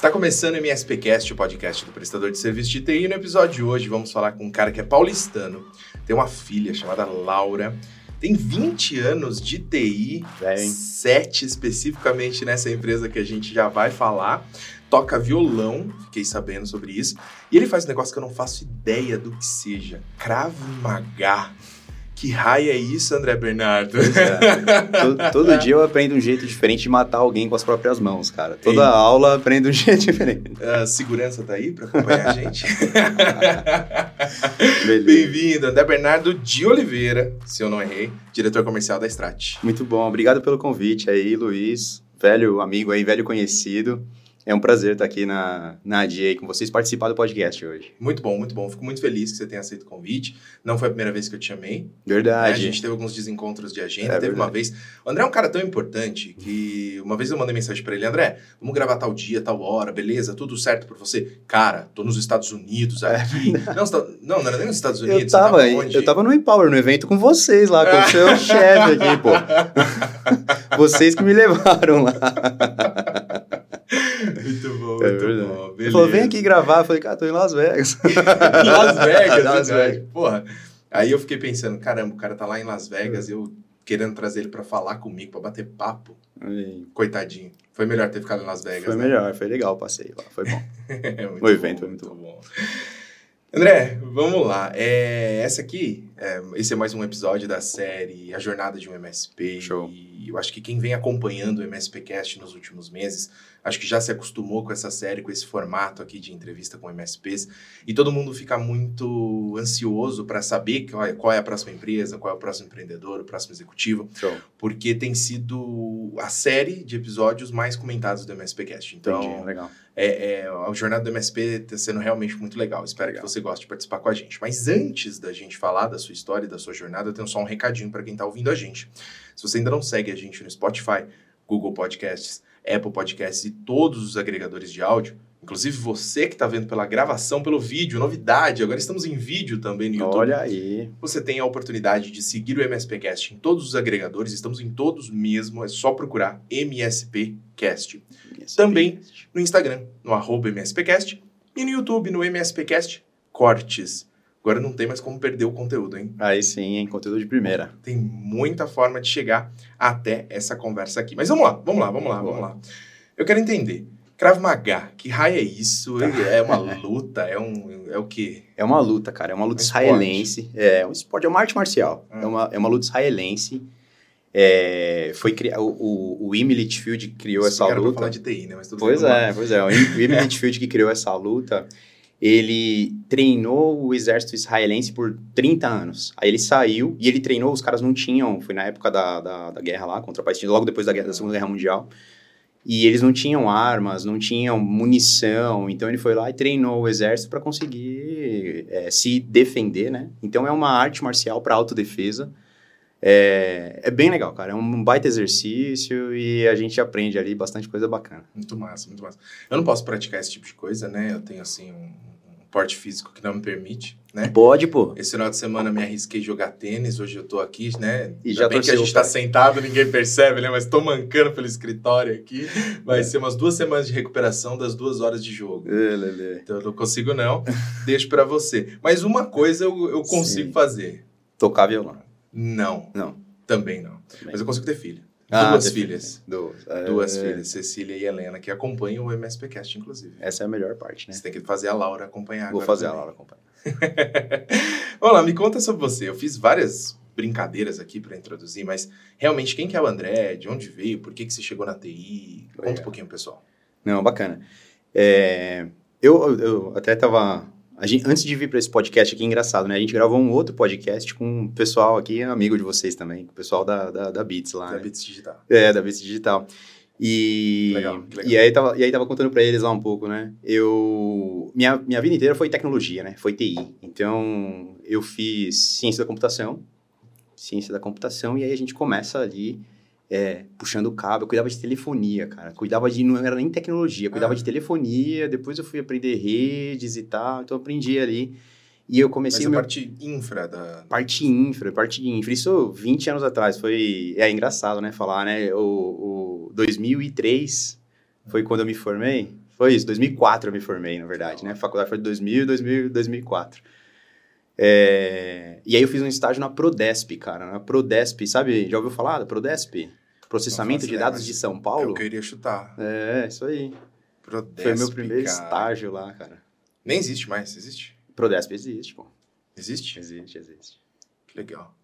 Está começando o MSPcast, o podcast do prestador de serviço de TI. No episódio de hoje vamos falar com um cara que é paulistano, tem uma filha chamada Laura, tem 20 anos de TI, hein? 7 especificamente nessa empresa que a gente já vai falar. Toca violão, fiquei sabendo sobre isso. E ele faz um negócio que eu não faço ideia do que seja. Krav Maga. Que raio é isso, André Bernardo? É. todo, todo dia eu aprendo um jeito diferente de matar alguém com as próprias mãos, cara. Toda Ei. aula aprendo um jeito diferente. A segurança tá aí para acompanhar a gente? Bem-vindo, André Bernardo de Oliveira, se eu não errei, diretor comercial da Strat. Muito bom. Obrigado pelo convite aí, Luiz. Velho amigo aí, velho conhecido. É um prazer estar aqui na, na ADA com vocês, participar do podcast hoje. Muito bom, muito bom. Fico muito feliz que você tenha aceito o convite. Não foi a primeira vez que eu te chamei. né? A Verdade. gente teve alguns desencontros de agenda. É teve uma verdade. vez. O André é um cara tão importante que uma vez eu mandei mensagem pra ele: André, vamos gravar tal dia, tal hora, beleza? Tudo certo pra você? Cara, tô nos Estados Unidos aqui. não, você tá- não, não era nem nos Estados Unidos. É. Eu você tava, onde? eu tava no Empower, no evento com vocês lá, com o seu chefe aqui, pô. Vocês que me levaram lá. Muito bom, É muito verdade. bom. Ele Beleza. falou, vem aqui gravar. Eu falei, cara, tô em Las Vegas. em Las Vegas, Las. Vegas. Porra. Aí eu fiquei pensando, caramba, o cara tá lá em Las Vegas, eu querendo trazer ele pra falar comigo, pra bater papo. Aí, Coitadinho. Foi melhor ter ficado em Las Vegas. Foi né? melhor, foi legal o passeio lá, foi bom. É muito O evento bom, foi muito bom. André, vamos lá. É, essa aqui, é, esse é mais um episódio da série A Jornada de um MSP. Show. E eu acho que quem vem acompanhando o MSPcast nos últimos meses, acho que já se acostumou com essa série, com esse formato aqui de entrevista com MSPs. E todo mundo fica muito ansioso para saber qual é, qual é a próxima empresa, qual é o próximo empreendedor, o próximo executivo Show. porque tem sido a série de episódios mais comentados do MSPcast. Então, Entendi, legal. é, é, a jornada do MSP está sendo realmente muito legal. Espero Legal. que você goste de participar com a gente. Mas antes da gente falar da sua história e da sua jornada, eu tenho só um recadinho para quem está ouvindo a gente. Se você ainda não segue a gente no Spotify, Google Podcasts, Apple Podcasts e todos os agregadores de áudio, inclusive você que está vendo pela gravação, pelo vídeo, novidade, agora estamos em vídeo também no YouTube. Olha aí. Você tem a oportunidade de seguir o MSPcast em todos os agregadores, estamos em todos mesmo, é só procurar MSPcast. Também No Instagram, no arroba MSPcast, e no YouTube, no MSPcast Cortes. Agora não tem mais como perder o conteúdo, hein? Aí sim, hein? Conteúdo de primeira. Tem muita forma de chegar até essa conversa aqui. Mas vamos lá, vamos lá, vamos lá, vamos lá. Eu quero entender. Krav Maga, que raio é isso? É uma luta? É um. É o quê? É uma luta, cara. É uma luta Um israelense. É um esporte, é uma arte marcial. Ah. É, uma, é uma luta israelense. É, foi criado. O, o, o Emily Litchfield criou Isso essa era pra luta. falar de TI, né? Mas tudo Pois é, pois é. O Emily Litchfield que criou essa luta, ele treinou o exército israelense por 30 anos. Aí ele saiu e ele treinou, os caras não tinham, foi na época da, da, da guerra lá contra a Palestina, logo depois da, guerra, da Segunda Guerra Mundial. E eles não tinham armas, não tinham munição, então ele foi lá e treinou o exército para conseguir é, se defender, né? Então é uma arte marcial para autodefesa. É, é bem legal, cara. É um baita exercício e a gente aprende ali bastante coisa bacana. Muito massa, muito massa. Eu não posso praticar esse tipo de coisa, né? Eu tenho, assim, um, um porte físico que não me permite, né? Pode, pô. Esse final de semana me arrisquei jogar tênis, hoje eu tô aqui, né? E Ainda já bem que a gente tá sentado, ninguém percebe, né? Mas tô mancando pelo escritório aqui. Vai É. ser umas duas semanas de recuperação das duas horas de jogo. É, Lelê. Então eu não consigo não, deixo pra você. Mas uma coisa eu, eu consigo Sim. fazer. Tocar violão. Não, Não. também não. Também. Mas eu consigo ter filho. Ah, Duas filhas. Duas. É, Duas filhas, Cecília e Helena, que acompanham o MSPcast, inclusive. Essa é a melhor parte, né? Você tem que fazer a Laura acompanhar Vou fazer a também. Laura acompanhar. Vamos lá, me conta sobre você. Eu fiz várias brincadeiras aqui para introduzir, mas realmente quem que é o André? De onde veio? Por que, que você chegou na TI? Conta Legal. um pouquinho, pessoal. Não, bacana. É, eu, eu até tava. Gente- antes de vir para esse podcast aqui, engraçado, né? A gente gravou um outro podcast com o pessoal aqui, amigo de vocês também, o pessoal da, da, da Beats lá. Da né? Bits Digital. É, da Beats Digital. E, Legal, legal. e, aí tava, e aí tava contando pra eles lá um pouco, né? Eu... Minha, minha vida inteira foi tecnologia, né? Foi TI. Então, eu fiz ciência da computação. Ciência da computação. E aí a gente começa ali é, puxando o cabo. Eu cuidava de telefonia, cara. Cuidava de... Não era nem tecnologia. Cuidava Ah. de telefonia. Depois eu fui aprender redes e tal. Então, eu aprendi ali. E eu Mas comecei a o meu... parte infra da... Parte infra, parte infra. Isso 20 anos atrás. Foi. É engraçado, né? Falar, né? O, o 2003 Foi quando eu me formei? Foi isso, 2004 eu me formei, na verdade, né? A faculdade foi de 2000, 2000 2004. É... E aí eu fiz um estágio na Prodesp, cara. Na Prodesp, sabe? Já ouviu falar da Prodesp? Processamento de dados de São Paulo? Eu queria chutar. É, isso aí. Prodesp, Foi meu primeiro cara. estágio lá, cara. Nem existe mais, existe? Prodesp existe, pô. Existe? Existe, existe. Que legal.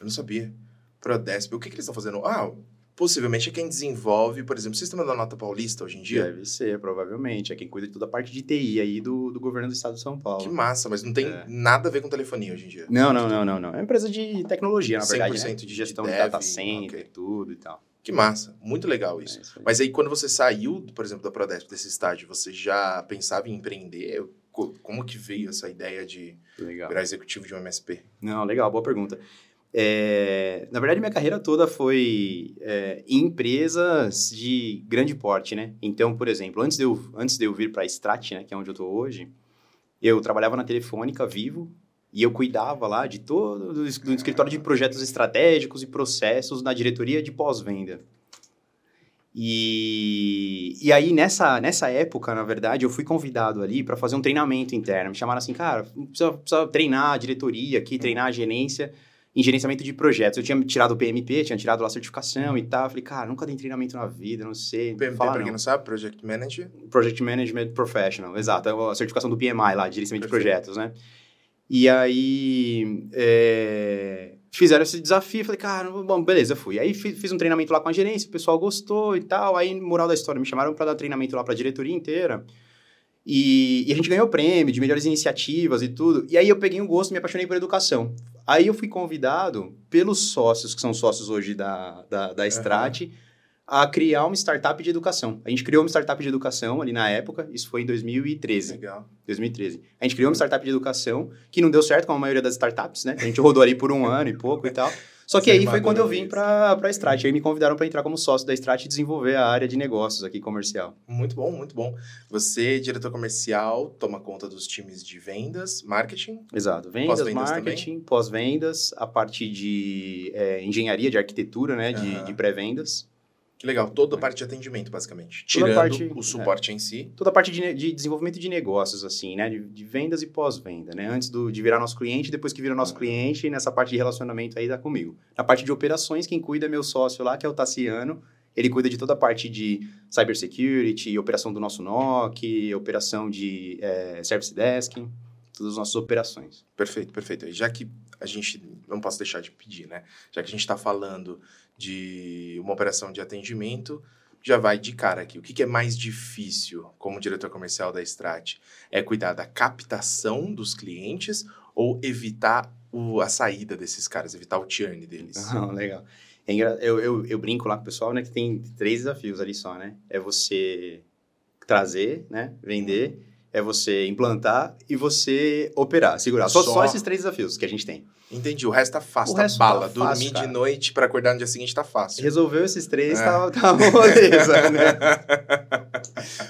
Eu não sabia. Prodesp, o que, que eles estão fazendo? Ah, possivelmente é quem desenvolve, por exemplo, o sistema da nota paulista hoje em dia. Deve ser, provavelmente. É quem cuida de toda a parte de TI aí do, do governo do estado de São Paulo. Que massa, mas não tem É. nada a ver com telefonia hoje em dia. Não, não, não, não, não. É uma empresa de tecnologia, na verdade, né? 100% De de gestão de dev, data center, ok. tudo e tal. Que massa, muito legal isso. É isso. Mas aí, quando você saiu, por exemplo, da Prodesp, desse estágio, você já pensava em empreender? Co- Como que veio essa ideia de Legal. virar executivo de um MSP? Não, legal, boa pergunta. É, na verdade, minha carreira toda foi é, em empresas de grande porte, né? Então, por exemplo, antes de eu, antes de eu vir para a Strat, né, que é onde eu estou hoje, eu trabalhava na Telefônica Vivo e eu cuidava lá de todo do, es- do escritório de projetos estratégicos e processos na diretoria de pós-venda. E, e aí, nessa, nessa época, na verdade, eu fui convidado ali para fazer um treinamento interno. Me chamaram assim, cara, precisa, precisa treinar a diretoria aqui, treinar a gerência em gerenciamento de projetos. Eu tinha tirado o PMP, tinha tirado lá a certificação e tal. Falei, cara, nunca dei treinamento na vida, não sei. PMP, Não fala pra não. quem não sabe, Project Manager. Project Management Professional, exato. É a certificação do PMI lá, de gerenciamento de Perfeito. projetos, né? E aí, é, fizeram esse desafio, falei, cara, bom, beleza, fui. Aí fi- fiz um treinamento lá com a gerência, o pessoal gostou e tal. Aí, moral da história, me chamaram para dar treinamento lá para a diretoria inteira. E, e a gente ganhou prêmio de melhores iniciativas e tudo. E aí eu peguei um gosto me apaixonei por educação. Aí eu fui convidado pelos sócios, que são sócios hoje da, da, da Strat, a criar uma startup de educação. A gente criou uma startup de educação ali na época, isso foi em 2013. Legal. 2013. A gente criou uma startup de educação que não deu certo, como a maioria das startups, né? A gente rodou ali por um ano e pouco e tal. Só que aí foi quando eu vim para a Strat. Aí me convidaram para entrar como sócio da Strat e desenvolver a área de negócios aqui comercial. Muito bom, muito bom. Você, diretor comercial, toma conta dos times de vendas, marketing. Exato. Vendas, Pós-vendas marketing, pós-vendas, a parte de é, engenharia, de arquitetura, né? De, Aham. de pré-vendas. Que legal, toda a parte de atendimento, basicamente. Tirando parte- o suporte em si. toda a parte de, de desenvolvimento de negócios, assim, né? De, de vendas e pós-venda, né? Antes do, de virar nosso cliente, depois que vira nosso cliente, nessa parte de relacionamento aí tá comigo. Na parte de operações, quem cuida é meu sócio lá, que é o Tassiano. Ele cuida de toda a parte de cybersecurity, operação do nosso NOC, operação de eh, service desk, todas as nossas operações. Perfeito, perfeito. E já que a gente não posso deixar de pedir, né? Já que a gente está falando de uma operação de atendimento, já vai de cara aqui. O que, que é mais difícil como diretor comercial da Strat? É cuidar da captação dos clientes ou evitar o- a saída desses caras, evitar o churn deles? Ah, legal. É eu, eu, eu brinco lá com o pessoal, né, que tem três desafios ali só, né? É você trazer, né, vender, é você implantar e você operar, segurar. Só, Só- só esses três desafios que a gente tem. Entendi, o resto tá fácil, O tá tá bala. fácil, Dormir cara. de noite para acordar no dia seguinte tá fácil. Resolveu esses três, É. tá, tá moleza, né?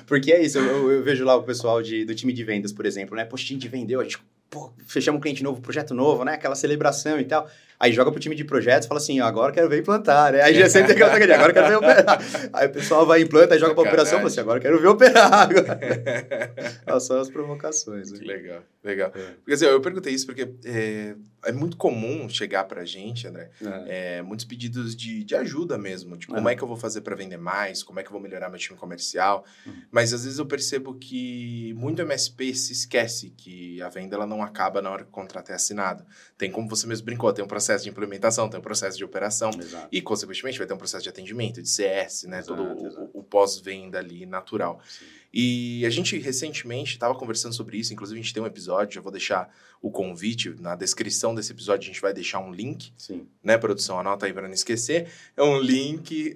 Porque é isso, eu, eu- vejo lá o pessoal de, do time de vendas, por exemplo, né? Poxa, a gente vendeu, a gente, pô, fechamos um cliente novo, projeto novo, né? Aquela celebração e tal. Aí joga pro time de projetos e fala assim, agora quero ver implantar, né? Aí já sempre tem aquela agora quero ver operar. Aí o pessoal vai, implanta, aí joga pra operação e fala assim, agora quero ver operar. Agora. Só as provocações. Que né? legal, legal. É. Porque assim, eu perguntei isso porque é, é muito comum chegar pra gente, André, É. é, muitos pedidos de, de ajuda mesmo. De como Aham. é que eu vou fazer para vender mais, como é que eu vou melhorar meu time comercial. Uhum. Mas às vezes eu percebo que muito MSP se esquece que a venda ela não acaba na hora que o contrato é assinado. Tem como você mesmo brincou, tem um processo de implementação, tem um processo de operação. Exato. E, consequentemente, vai ter um processo de atendimento, de CS, né? Exato, Todo o- exato. o, o pós-venda ali natural. Sim. E a gente recentemente estava conversando sobre isso, inclusive a gente tem um episódio, já vou deixar o convite, na descrição desse episódio a gente vai deixar um link, Sim. né, produção? Anota aí para não esquecer. É um link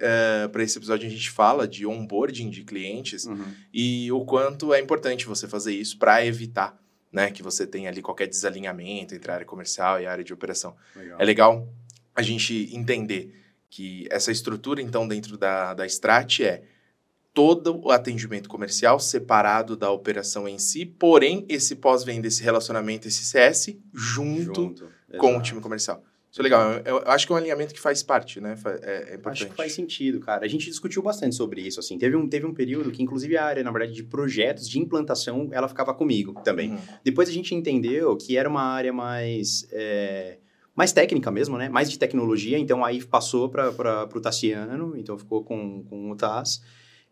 para esse episódio a gente fala de onboarding de clientes Uhum. e o quanto é importante você fazer isso para evitar né, que você tenha ali qualquer desalinhamento entre a área comercial e a área de operação. Legal. É legal a gente entender que essa estrutura, então, dentro da, da Strat é todo o atendimento comercial separado da operação em si, porém, esse pós-venda, esse relacionamento, esse CS, junto, com o exato. time comercial. Isso é legal. Eu, eu acho que é um alinhamento que faz parte, né? É, é importante. Acho que faz sentido, cara. A gente discutiu bastante sobre isso, assim. Teve um, teve um período que, inclusive, a área, na verdade, de projetos, de implantação, ela ficava comigo também. Uhum. Depois a gente entendeu que era uma área mais... é, mais técnica mesmo, né? Mais de tecnologia. Então, aí passou para o Tassiano. Então, ficou com, com o Tass.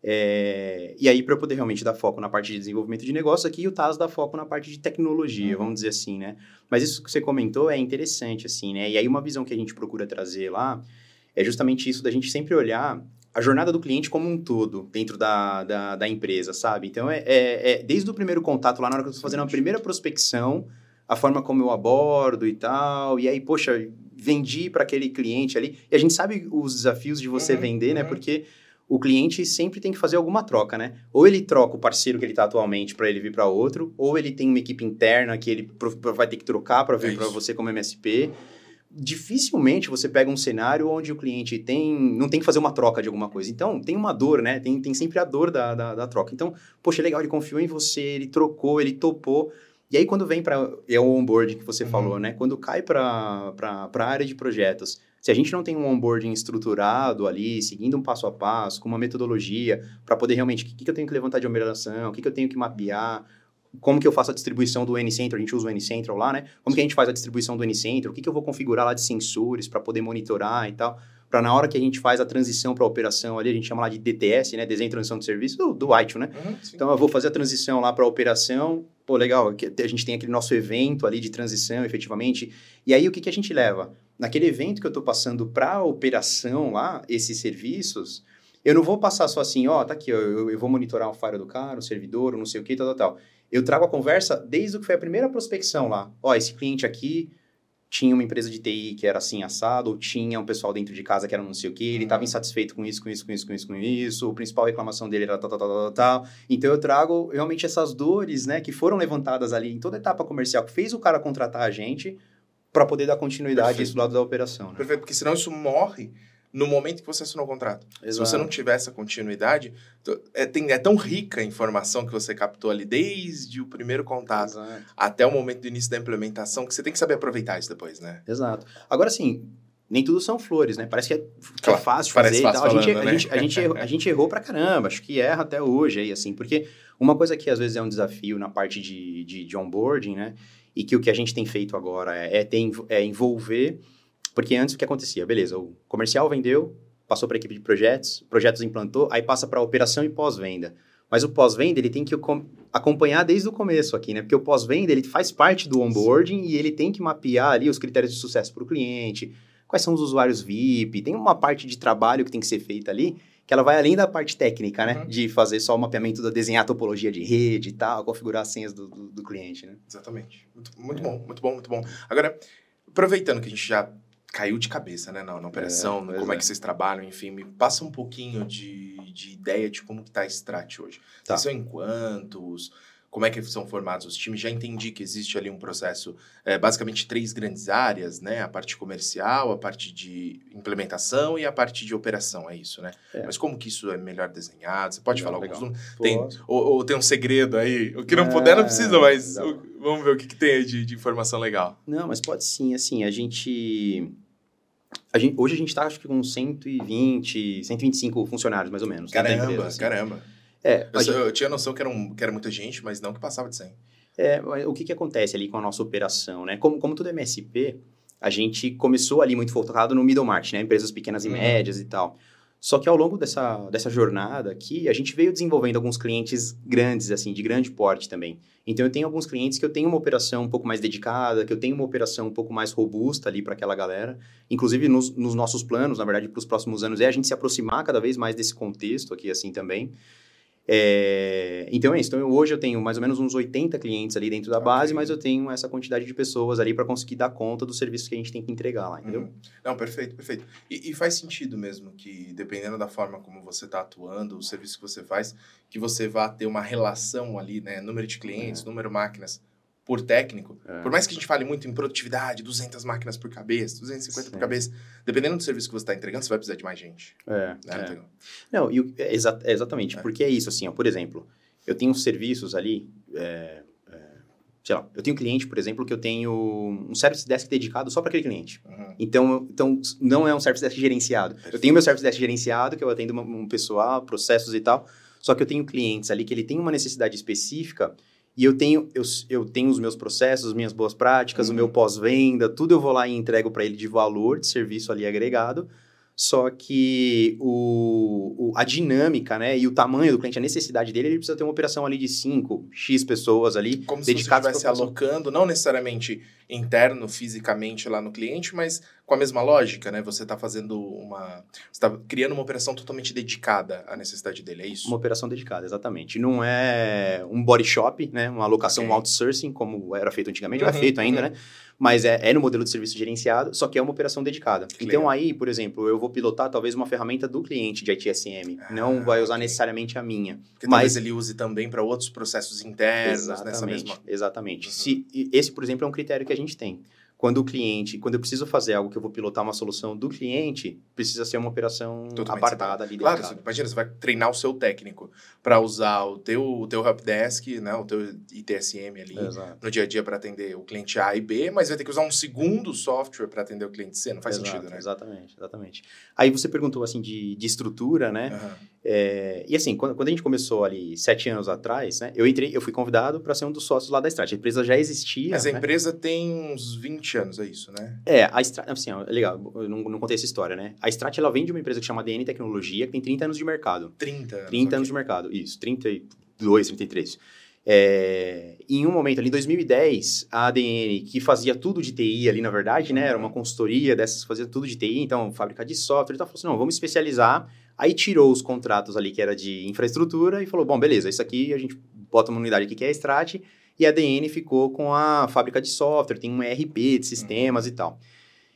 É, e aí, para eu poder realmente dar foco na parte de desenvolvimento de negócio, aqui o Taz dá foco na parte de tecnologia, Uhum. vamos dizer assim, né? Mas isso que você comentou é interessante, assim, né? E aí, uma visão que a gente procura trazer lá é justamente isso da gente sempre olhar a jornada do cliente como um todo dentro da, da, da empresa, sabe? Então, é, é, é desde o primeiro contato lá, na hora que eu estou fazendo a primeira prospecção, a forma como eu abordo e tal, e aí, poxa, vendi para aquele cliente ali. E a gente sabe os desafios de você Uhum, vender, né? uhum. Porque o cliente sempre tem que fazer alguma troca, né? Ou ele troca o parceiro que ele está atualmente para ele vir para outro, ou ele tem uma equipe interna que ele vai ter que trocar para vir É para você como MSP. Dificilmente você pega um cenário onde o cliente tem não tem que fazer uma troca de alguma coisa. Então, tem uma dor, né? Tem, tem sempre a dor da, da, da troca. Então, poxa, legal, ele confiou em você, ele trocou, ele topou. E aí, quando vem para. É o onboarding que você Uhum. falou, né? Quando cai para a área de projetos, se a gente não tem um onboarding estruturado ali, seguindo um passo a passo, com uma metodologia, para poder realmente. O que, que eu tenho que levantar de operação, o que, que eu tenho que mapear, como que eu faço a distribuição do N-Central, a gente usa o N-Central lá, né? Como que a gente faz a distribuição do N-Central, o que, que eu vou configurar lá de sensores para poder monitorar e tal. Para na hora que a gente faz a transição para a operação ali, a gente chama lá de DTS, né? Desenho e Transição de Serviço, do, do ITIL, né? Uhum. Então eu vou fazer a transição lá para a operação. Pô, legal, a gente tem aquele nosso evento ali de transição, efetivamente. E aí o que, que a gente leva? Naquele evento que eu estou passando para a operação lá, esses serviços, eu não vou passar só assim, ó, tá aqui, ó, eu, eu vou monitorar o firewall do cara, o servidor, o não sei o que, tal, tal, tal. Eu trago a conversa desde o que foi a primeira prospecção lá. Ó, esse cliente aqui tinha uma empresa de TI que era assim assado, ou tinha um pessoal dentro de casa que era não sei o que, ele estava Uhum. insatisfeito com isso, com isso, com isso, com isso, com isso, o principal reclamação dele era tal, tal, tal, tal, tal. Então eu trago realmente essas dores, né, que foram levantadas ali em toda a etapa comercial, que fez o cara contratar a gente para poder dar continuidade a Perfeito. isso do lado da operação, né? Perfeito, porque senão isso morre no momento que você assinou o contrato. Se você não tiver essa continuidade, é, tem- é tão rica a informação que você captou ali desde o primeiro contato Exato. até o momento do início da implementação que você tem que saber aproveitar isso depois, né? Exato. Agora, assim, nem tudo são flores, né? Parece que é, é Claro, fácil fazer e tal. a, gente, falando, a, né? gente, a, gente errou, a gente errou pra caramba, acho que erra até hoje aí, assim, porque uma coisa que às vezes é um desafio na parte de, de, de onboarding, né? E que o que a gente tem feito agora é, é, é envolver, porque antes o que acontecia? Beleza, o comercial vendeu, passou para a equipe de projetos, projetos implantou, aí passa para operação e pós-venda. Mas o pós-venda, ele tem que com- acompanhar desde o começo aqui, né? Porque o pós-venda, ele faz parte do onboarding e ele tem que mapear ali os critérios de sucesso para o cliente, quais são os usuários VIP, tem uma parte de trabalho que tem que ser feita ali, que ela vai além da parte técnica, né? Uhum. De fazer só o mapeamento, da desenhar a topologia de rede e tal, configurar as senhas do, do, do cliente, né? Exatamente. Muito, muito É. bom, muito bom, muito bom. Agora, aproveitando que a gente já caiu de cabeça, né, na, na operação, pois como é. é. que vocês trabalham, enfim, me passa um pouquinho de, de ideia de como que tá a Strat hoje. Tá. Vocês são em quantos? Como é que são formados os times? Já entendi que existe ali um processo, é, basicamente três grandes áreas, né? A parte comercial, a parte de implementação e a parte de operação, é isso, né? É. Mas como que isso é melhor desenhado? Você pode Legal, falar alguns números? Tem, ou, ou tem um segredo aí? O que não É, puder não precisa, mas o- vamos ver o que, que tem aí de, de informação legal. Não, mas pode sim, assim, a gente... A gente, hoje a gente tá, acho que com 120, 125 funcionários, mais ou menos. da Caramba, empresa, assim. caramba. É, Eu, gente- eu tinha noção que era, um, que era muita gente, mas não que passava de 100. é, o que que acontece ali com a nossa operação, né? Como, como tudo é MSP, a gente começou ali muito focado no middle market, né? Empresas pequenas e Uhum. médias e tal. Só que ao longo dessa, dessa jornada aqui, a gente veio desenvolvendo alguns clientes grandes, assim, de grande porte também. Então, eu tenho alguns clientes que eu tenho uma operação um pouco mais dedicada, que eu tenho uma operação um pouco mais robusta ali para aquela galera. Inclusive, nos, nos nossos planos, na verdade, para os próximos anos, é a gente se aproximar cada vez mais desse contexto aqui, assim, também. É, Então, é isso. Então, eu- hoje eu tenho mais ou menos uns 80 clientes ali dentro da base, Ok. mas eu tenho essa quantidade de pessoas ali para conseguir dar conta dos serviços que a gente tem que entregar lá, entendeu? Uhum. Não, perfeito, perfeito. E, e faz sentido mesmo que, dependendo da forma como você está atuando, o serviço que você faz, que você vá ter uma relação ali, né? Número de clientes, número de máquinas por técnico. É. Por mais que a gente fale muito em produtividade, 200 máquinas por cabeça, 250 por Sim. cabeça, dependendo do serviço que você está entregando, você vai precisar de mais gente. É, Né? é. Não tem- Não, e é exa- é exatamente, É. porque é isso, assim, ó, por exemplo, eu tenho serviços ali, é, sei lá, eu tenho cliente, por exemplo, que eu tenho um service desk dedicado só para aquele cliente. Uhum. Então, então, não é um service desk gerenciado. Eu tenho meu service desk gerenciado, que eu atendo um pessoal, processos e tal, só que eu tenho clientes ali que ele tem uma necessidade específica e eu tenho, eu, eu tenho os meus processos, minhas boas práticas, uhum. o meu pós-venda, tudo eu vou lá e entrego para ele de valor, de serviço ali agregado, só que o, o, a dinâmica, né, e o tamanho do cliente, a necessidade dele, ele precisa ter uma operação ali de 5, X pessoas ali, Como se você estivesse alocando, não necessariamente interno, fisicamente lá no cliente, mas com a mesma lógica, né? Você está fazendo uma... Você está criando uma operação totalmente dedicada à necessidade dele, é isso? Uma operação dedicada, exatamente. Não é um body shop, né? Uma alocação, okay. um outsourcing, como era feito antigamente, uhum, é feito ainda, uhum. né? mas é, é, no modelo de serviço gerenciado, só que é uma operação dedicada. Então aí, por exemplo, eu vou pilotar talvez uma ferramenta do cliente de ITSM, ah, não vai usar okay. necessariamente a minha. Porque mas talvez ele use também para outros processos internos exatamente, nessa mesma... Exatamente. Uhum. Se, esse, por exemplo, é um critério que a gente tem. Quando o cliente, quando eu preciso fazer algo que eu vou pilotar uma solução do cliente, precisa ser uma operação Totalmente apartada ali. Claro, você, imagina, você vai treinar o seu técnico para usar o teu, o teu helpdesk, né, o teu ITSM ali Exato. no dia a dia para atender o cliente A e B, mas vai ter que usar um segundo software para atender o cliente C, não faz Exato, sentido, né? Exatamente, exatamente. Aí você perguntou assim de, de estrutura, né? Uhum. É, e assim, quando, quando, a gente começou ali sete anos atrás, né? Eu entrei, eu fui convidado para ser um dos sócios lá da Strat. A empresa já existia. Mas a né? empresa tem uns 20 anos, é isso, né? É, a Strat, assim, ó, é legal, eu não, não, contei essa história, né? A Strat, ela vem de uma empresa que chama DN Tecnologia, que tem 30 anos de mercado. 30 anos. 30 okay. anos de mercado, isso, 32, 33. É, em um momento ali, em 2010, a ADN, que fazia tudo de TI ali, na verdade, né? Era uma consultoria dessas fazia tudo de TI, então, fábrica de software e tal, falou assim, não, vamos especializar Aí tirou os contratos ali que era de infraestrutura e falou: bom, beleza, isso aqui a gente bota uma unidade aqui que é a Strat e a DN ficou com a fábrica de software, tem um ERP de sistemas uhum. e tal.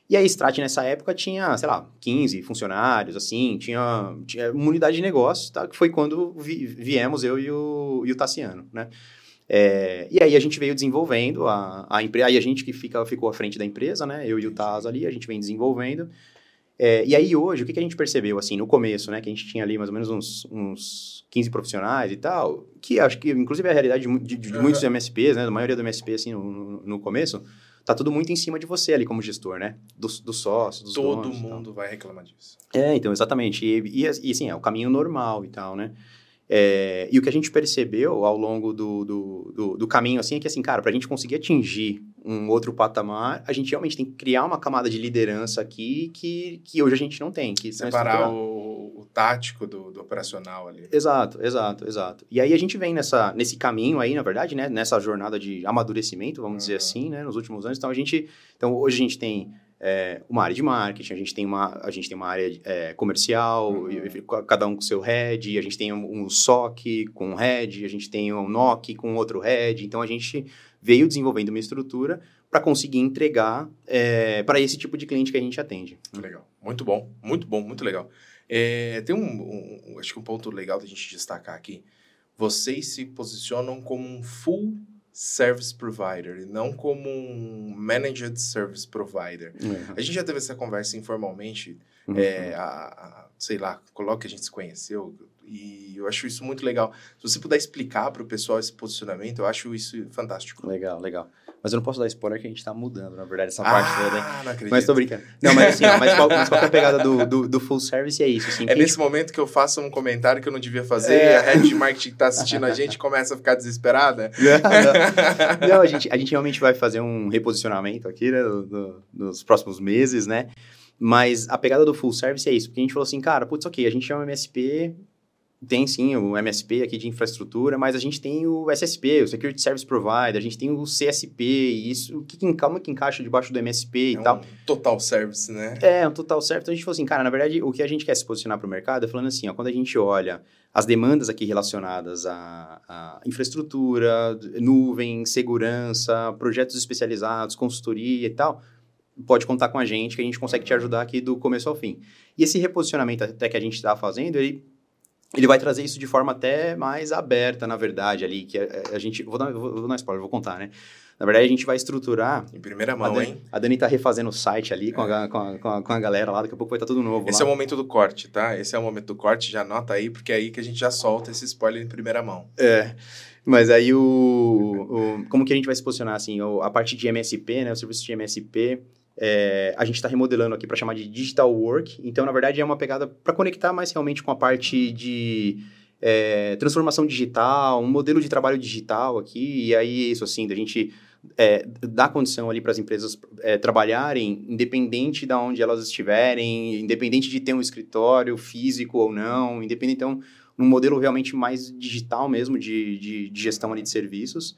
E a Strat nessa época tinha, sei lá, 15 funcionários, assim, tinha, tinha uma unidade de negócio, tá? que foi quando vi, viemos eu e o, e o Tassiano, né? É, e aí a gente veio desenvolvendo a, a empresa, aí a gente que fica, ficou à frente da empresa, né? Eu e o Taz ali, a gente vem desenvolvendo. É, e aí hoje, o que, que, a gente percebeu, assim, no começo, né? Que a gente tinha ali mais ou menos uns, uns 15 profissionais e tal, que acho que, inclusive, é a realidade de, de, de uhum. muitos MSPs, né? Da maioria do MSP, assim, no, no, começo, tá tudo muito em cima de você ali como gestor, né? Do, do sócio, dos Todo mundo vai reclamar disso. É, então, exatamente. E, e, e, assim, é o caminho normal e tal, né? É, e o que a gente percebeu ao longo do, do, do, do caminho, assim, é que, assim, cara, para a gente conseguir atingir um outro patamar, a gente realmente tem que criar uma camada de liderança aqui que, que hoje a gente não tem. Que Separar o, o tático do, do, operacional ali. Exato, exato, exato. E aí a gente vem nessa, nesse caminho aí, na verdade, né, nessa jornada de amadurecimento, vamos uhum. dizer assim, né, nos últimos anos. Então, a gente, então hoje a gente tem é, uma área de marketing, a gente tem uma, a gente tem uma área é, comercial, uhum. cada um com seu head, a gente tem um, um SOC com um head, a gente tem um NOC com outro head, então a gente veio desenvolvendo uma estrutura para conseguir entregar é, para esse tipo de cliente que a gente atende. Legal, muito bom, muito bom, muito legal. É, tem um, um, acho que um ponto legal da gente destacar aqui, vocês se posicionam como um full service provider e não como um managed service provider. Uhum. A gente já teve essa conversa informalmente, uhum. é, a, a, sei lá, coloca que a gente se conheceu, e eu acho isso muito legal. Se você puder explicar para o pessoal esse posicionamento, eu acho isso fantástico. Legal, legal. Mas eu não posso dar spoiler que a gente está mudando, na verdade, essa ah, parte toda. Hein? Não acredito. Mas tô brincando. Não, mas assim, ó, mas, qual, mas qual é a pegada do, do, do, full service é isso. Assim, é nesse gente... momento que eu faço um comentário que eu não devia fazer é. e a head de marketing que está assistindo a gente começa a ficar desesperada. Não, não. não, a, gente, a gente realmente vai fazer um reposicionamento aqui, né, no, nos próximos meses, né? Mas a pegada do full service é isso, porque a gente falou assim, cara, putz, ok, a gente é um MSP, tem sim o MSP aqui de infraestrutura, mas a gente tem o SSP, o Security Service Provider, a gente tem o CSP, e isso, o que, que, calma, que encaixa debaixo do MSP é e um tal. total service, né? É, um total service. Então a gente falou assim, cara, na verdade, o que a gente quer se posicionar para o mercado é falando assim, ó, quando a gente olha as demandas aqui relacionadas à, à infraestrutura, nuvem, segurança, projetos especializados, consultoria e tal, pode contar com a gente que a gente consegue te ajudar aqui do começo ao fim. E esse reposicionamento até que a gente está fazendo, ele ele vai trazer isso de forma até mais aberta, na verdade, ali, que a, a gente... Vou dar, vou, vou dar spoiler, vou contar, né? Na verdade, a gente vai estruturar... Em primeira mão, a Dani, hein? A Dani tá refazendo o site ali é. com, a, com, a, com, a, com, a, galera lá, daqui a pouco vai estar tá tudo novo Esse lá. é o momento do corte, tá? Esse é o momento do corte, já anota aí, porque é aí que a gente já solta esse spoiler em primeira mão. É. Mas aí o, o, Como que a gente vai se posicionar assim? A parte de MSP, né? O serviço de MSP. É, a gente está remodelando aqui para chamar de Digital Work. Então, na verdade, é uma pegada para conectar mais realmente com a parte de é, transformação digital, um modelo de trabalho digital aqui. E aí, isso assim, da gente é, dar condição ali para as empresas é, trabalharem independente de onde elas estiverem, independente de ter um escritório físico ou não, independente, então, um modelo realmente mais digital mesmo de, de, de gestão ali de serviços.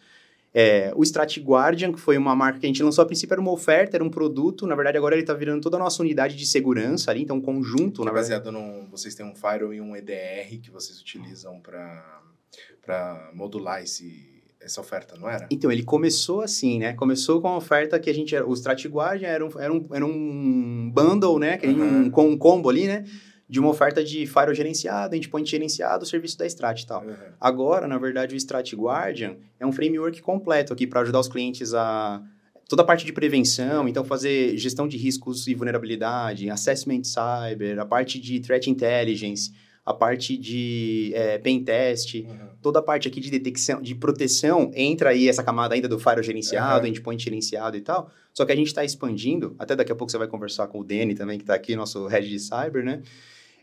É, o Strat Guardian, que foi uma marca que a gente lançou a princípio, era uma oferta, era um produto. Na verdade, agora ele está virando toda a nossa unidade de segurança ali, então um conjunto. Que é baseado no. Vocês têm um firewall e um EDR que vocês utilizam para modular esse, essa oferta, não era? Então, ele começou assim, né? Começou com a oferta que a gente. O Strat Guardian era um, era um, era um bundle, né? Que uhum. um, com um combo ali, né? De uma oferta de firewall gerenciado, endpoint gerenciado, serviço da Strat e tal. Uhum. Agora, na verdade, o Strat Guardian é um framework completo aqui para ajudar os clientes a toda a parte de prevenção, então fazer gestão de riscos e vulnerabilidade, assessment cyber, a parte de threat intelligence, a parte de é, pen test, uhum. toda a parte aqui de detecção, de proteção, entra aí essa camada ainda do firewall gerenciado, uhum. endpoint gerenciado e tal. Só que a gente está expandindo, até daqui a pouco você vai conversar com o Danny também, que está aqui, nosso head de cyber, né?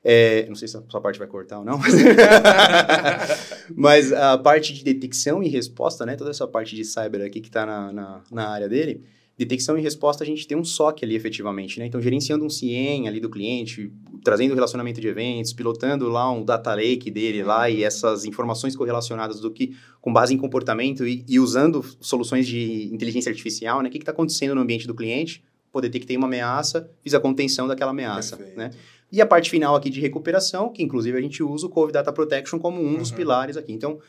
É, não sei se essa parte vai cortar ou não, mas, mas a parte de detecção e resposta, né? Toda essa parte de cyber aqui que está na, na, na, área dele, detecção e resposta a gente tem um SOC ali efetivamente, né? Então, gerenciando um CIEM ali do cliente, trazendo relacionamento de eventos, pilotando lá um data lake dele lá e essas informações correlacionadas do que, com base em comportamento e, e usando soluções de inteligência artificial, né? O que está acontecendo no ambiente do cliente? Que ter uma ameaça, fiz a contenção daquela ameaça, Perfeito. né? E a parte final aqui de recuperação, que inclusive a gente usa o COVID Data Protection como um uhum. dos pilares aqui. Então,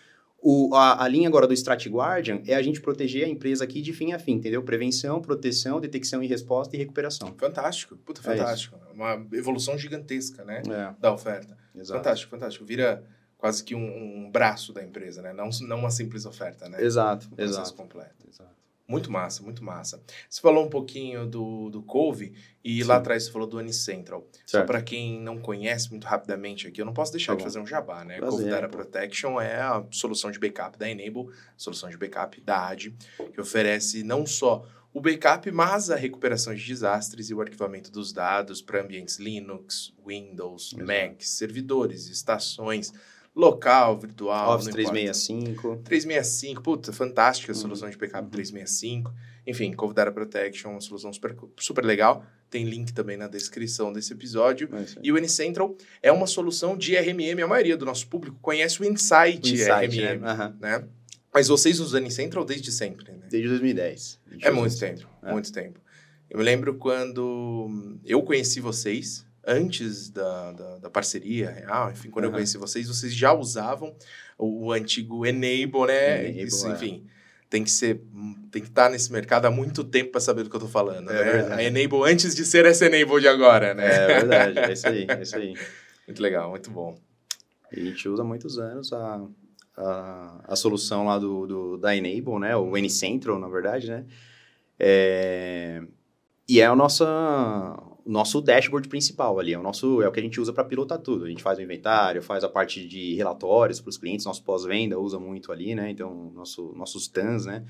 o, a, a, linha agora do Strat Guardian é a gente proteger a empresa aqui de fim a fim, entendeu? Prevenção, proteção, detecção e resposta e recuperação. Fantástico, puta, é fantástico. É uma evolução gigantesca, né? É. Da oferta. Exato. Fantástico, fantástico. Vira quase que um, um, braço da empresa, né? Não, não uma simples oferta, né? Exato, um exato. completo. Exato. Muito massa, muito massa. Você falou um pouquinho do, do Cove e Sim. lá atrás você falou do Unicentral. Certo. Só para quem não conhece muito rapidamente aqui, eu não posso deixar tá de fazer um jabá, né? Prazer, Cove Data. Protection é a solução de backup da Enable, solução de backup da AD, que oferece não só o backup, mas a recuperação de desastres e o arquivamento dos dados para ambientes Linux, Windows, Exato. Mac, servidores, estações local, virtual. Office 365. 365, puta, fantástica a uhum. solução de backup uhum. 365. Enfim, Cove Data Protection, uma solução super, super legal. Tem link também na descrição desse episódio. É e o N-Central é uma solução de RMM. A maioria do nosso público conhece o Insight, o Insight RMM, né? Uhum. né? Mas vocês usam o N-Central desde sempre, né? Desde 2010. É muito tempo, é. muito tempo. Eu me lembro quando eu conheci vocês, antes da, da, da, parceria real, enfim, quando uhum. eu conheci vocês, vocês já usavam o, o antigo Enable, né? Enable, Isso, é. enfim, tem que ser, tem que estar tá nesse mercado há muito tempo para saber do que eu estou falando, é né? A Enable antes de ser essa Enable de agora, né? É verdade, é isso aí, é isso aí. muito legal, muito bom. E a gente usa há muitos anos a, a, a solução lá do, do, da Enable, né? O N-Central, na verdade, né? É, e é a nossa, nosso dashboard principal ali, é o nosso é o que a gente usa para pilotar tudo. A gente faz o inventário, faz a parte de relatórios para os clientes, nosso pós-venda usa muito ali, né? Então, nosso, nossos TANs, né?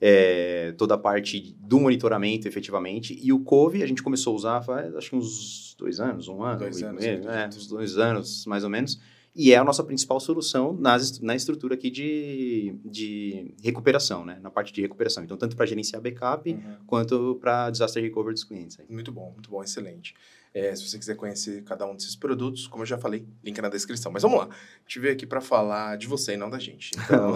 É, toda a parte do monitoramento efetivamente. E o Cove a gente começou a usar faz acho que uns dois anos, um ano, dois anos, meio, é, uns dois anos mais ou menos. E é a nossa principal solução nas, na estrutura aqui de, de recuperação, né? Na parte de recuperação. Então, tanto para gerenciar backup, uhum. quanto para disaster recovery dos clientes. Aí. Muito bom, muito bom, excelente. É, se você quiser conhecer cada um desses produtos, como eu já falei, link na descrição. Mas vamos lá, a gente veio aqui para falar de você e não da gente. Então,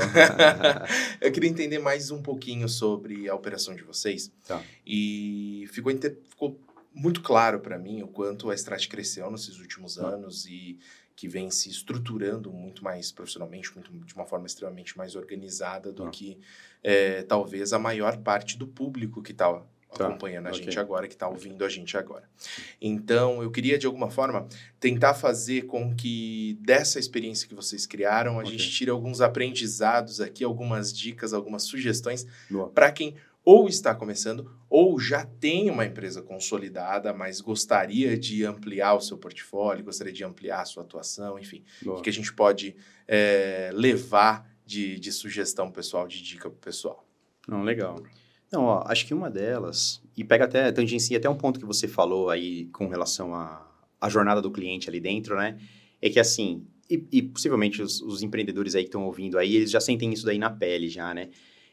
eu queria entender mais um pouquinho sobre a operação de vocês. Tá. E ficou, ficou muito claro para mim o quanto a Strat cresceu nesses últimos tá. anos e que vem se estruturando muito mais profissionalmente, muito, de uma forma extremamente mais organizada do ah. que é, talvez a maior parte do público que está tá. acompanhando a okay. gente agora, que está ouvindo a gente agora. Então, eu queria, de alguma forma, tentar fazer com que dessa experiência que vocês criaram, a okay. gente tire alguns aprendizados aqui, algumas dicas, algumas sugestões para quem ou está começando ou já tem uma empresa consolidada, mas gostaria de ampliar o seu portfólio, gostaria de ampliar a sua atuação, enfim. O que a gente pode é, levar de, de sugestão pessoal, de dica pessoal? Não, legal. Não, ó, acho que uma delas, e pega até, tangencia até um ponto que você falou aí com relação à, à jornada do cliente ali dentro, né? É que assim, e, e possivelmente os, os, empreendedores aí que estão ouvindo aí, eles já sentem isso daí na pele já, né?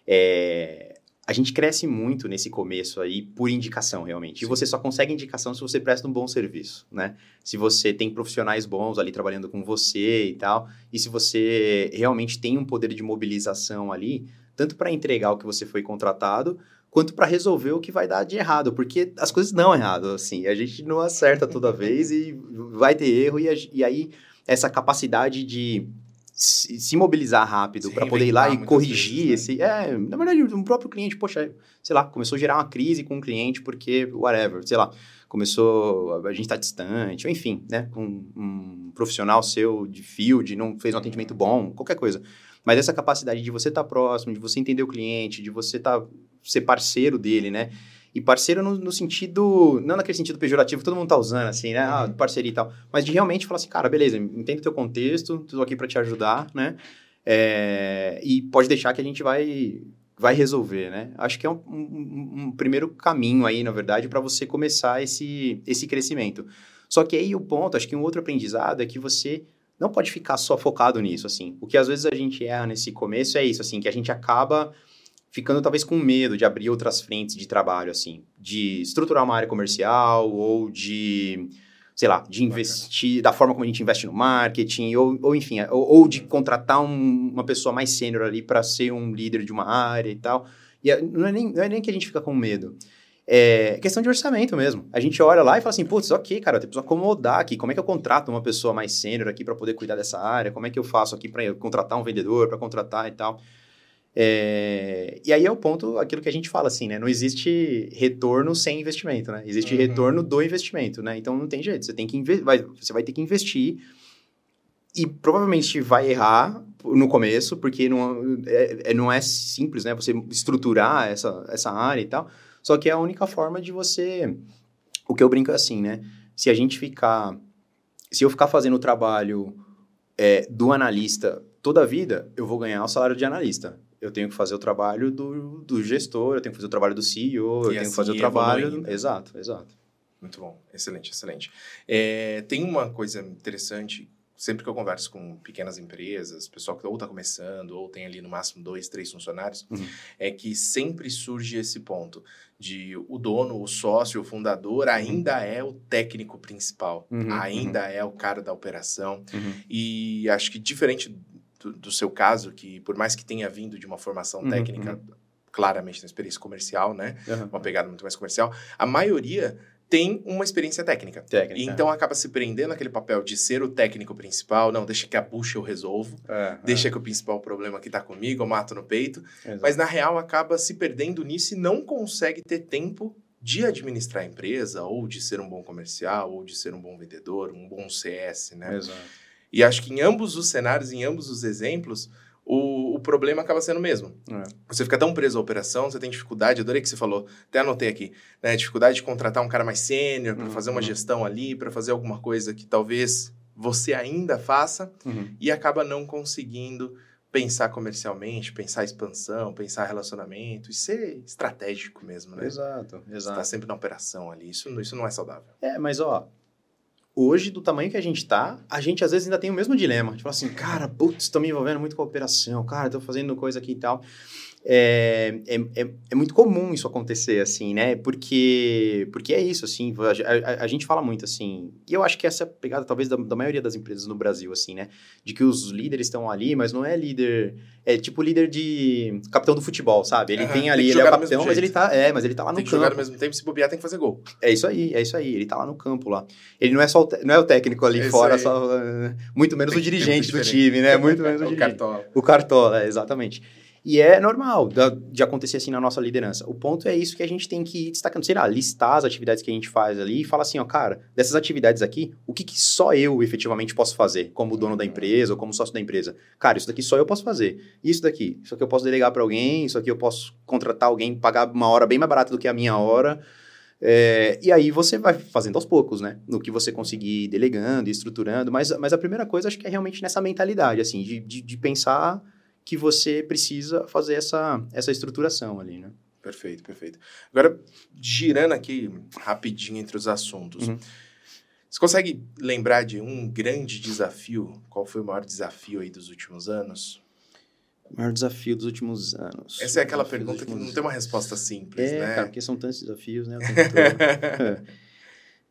É, a gente cresce muito nesse começo aí por indicação, realmente. Sim. E você só consegue indicação se você presta um bom serviço, né? Se você tem profissionais bons ali trabalhando com você e tal, e se você realmente tem um poder de mobilização ali, tanto para entregar o que você foi contratado, quanto para resolver o que vai dar de errado, porque as coisas dão errado, assim, a gente não acerta toda vez e vai ter erro, e, a, e aí essa capacidade de se, se mobilizar rápido para poder ir lá e corrigir vezes, né? esse. É, na verdade, um próprio cliente, poxa, sei lá, começou a gerar uma crise com o cliente porque, whatever, sei lá, começou, a gente está distante, ou enfim, né? Um, um, profissional seu de field não fez um atendimento bom, qualquer coisa. Mas essa capacidade de você estar tá próximo, de você entender o cliente, de você tá, ser parceiro dele, né? E parceiro no, no, sentido, não naquele sentido pejorativo, todo mundo tá usando, assim, né? Ah, uhum. parceria e tal. Mas de realmente falar assim, cara, beleza, entendo o teu contexto, tô aqui para te ajudar, né? É, e pode deixar que a gente vai, vai resolver, né? Acho que é um, um, um primeiro caminho aí, na verdade, para você começar esse, esse crescimento. Só que aí o ponto, acho que um outro aprendizado é que você não pode ficar só focado nisso, assim. O que às vezes a gente erra nesse começo é isso, assim, que a gente acaba ficando talvez com medo de abrir outras frentes de trabalho, assim, de estruturar uma área comercial ou de, sei lá, de investir, da forma como a gente investe no marketing, ou, ou enfim, ou, ou de contratar um, uma pessoa mais sênior ali para ser um líder de uma área e tal. E não é, nem, não é nem que a gente fica com medo. É questão de orçamento mesmo. A gente olha lá e fala assim, putz, ok, cara, eu preciso acomodar aqui. Como é que eu contrato uma pessoa mais sênior aqui para poder cuidar dessa área? Como é que eu faço aqui para contratar um vendedor, para contratar e tal? É, e aí é o ponto, aquilo que a gente fala assim, né? Não existe retorno sem investimento, né? Existe uhum. retorno do investimento, né? Então não tem jeito, você tem que vai, você vai ter que investir e provavelmente vai errar no começo, porque não é, é, não é simples, né? Você estruturar essa, essa área e tal. Só que é a única forma de você. O que eu brinco é assim, né? Se a gente ficar. Se eu ficar fazendo o trabalho é, do analista toda a vida, eu vou ganhar o salário de analista eu tenho que fazer o trabalho do, do gestor, eu tenho que fazer o trabalho do CEO, eu assim tenho que fazer o trabalho. Exato, exato. Muito bom, excelente, excelente. É, tem uma coisa interessante, sempre que eu converso com pequenas empresas, pessoal que ou está começando, ou tem ali no máximo dois, três funcionários, uhum. é que sempre surge esse ponto de o dono, o sócio, o fundador ainda uhum. é o técnico principal, uhum, ainda uhum. é o cara da operação. Uhum. E acho que diferente do, do, seu caso, que por mais que tenha vindo de uma formação uhum, técnica, uhum. claramente na experiência comercial, né? Uhum. Uma pegada muito mais comercial, a maioria tem uma experiência técnica. técnica. E então acaba se prendendo naquele papel de ser o técnico principal. Não, deixa que a bucha eu resolvo. É, deixa é. que o principal problema aqui está comigo, eu mato no peito. Exato. Mas na real acaba se perdendo nisso e não consegue ter tempo de administrar a empresa, ou de ser um bom comercial, ou de ser um bom vendedor, um bom CS, né? Exato. E acho que em ambos os cenários, em ambos os exemplos, o, o problema acaba sendo o mesmo. É. Você fica tão preso à operação, você tem dificuldade, adorei que você falou, até anotei aqui, né? Dificuldade de contratar um cara mais sênior para uhum. fazer uma gestão ali, para fazer alguma coisa que talvez você ainda faça uhum. e acaba não conseguindo pensar comercialmente, pensar expansão, pensar relacionamento e ser estratégico mesmo, né? Exato, exato. Você tá sempre na operação ali, isso, isso não é saudável. É, mas ó, hoje, do tamanho que a gente tá, a gente às vezes ainda tem o mesmo dilema. Tipo assim, cara, putz, tô me envolvendo muito com a operação, cara, tô fazendo coisa aqui e tal é, é, é, é, muito comum isso acontecer, assim, né? Porque, porque é isso, assim, a, a, a, gente fala muito, assim, e eu acho que essa é a pegada, talvez, da, da maioria das empresas no Brasil, assim, né? De que os líderes estão ali, mas não é líder, é tipo líder de capitão do futebol, sabe? Ele uhum, tem ali, tem ele é o capitão, mas ele tá, é, mas ele tá lá no tem campo. Tem que jogar ao mesmo tempo, se bobear tem que fazer gol. É isso aí, é isso aí, ele tá lá no campo lá. Ele não é só o, não é o técnico ali é fora, só, muito menos tem o dirigente do time, né? Muito menos o, o dirigente. Cartola. O cartola, exatamente. E é normal de acontecer assim na nossa liderança. O ponto é isso que a gente tem que ir destacando, sei lá, listar as atividades que a gente faz ali e falar assim, ó, cara, dessas atividades aqui, o que, que só eu efetivamente posso fazer como dono da empresa ou como sócio da empresa? Cara, isso daqui só eu posso fazer. Isso daqui, isso aqui eu posso delegar para alguém, isso aqui eu posso contratar alguém, pagar uma hora bem mais barata do que a minha hora. É, e aí você vai fazendo aos poucos, né? No que você conseguir delegando estruturando. Mas, mas a primeira coisa acho que é realmente nessa mentalidade, assim, de, de, de pensar que você precisa fazer essa, essa estruturação ali, né? Perfeito, perfeito. Agora, girando aqui rapidinho entre os assuntos. Uhum. Você consegue lembrar de um grande desafio? Qual foi o maior desafio aí dos últimos anos? O maior desafio dos últimos anos. Essa é aquela pergunta que não tem uma resposta simples, é, né? cara, porque são tantos desafios, né?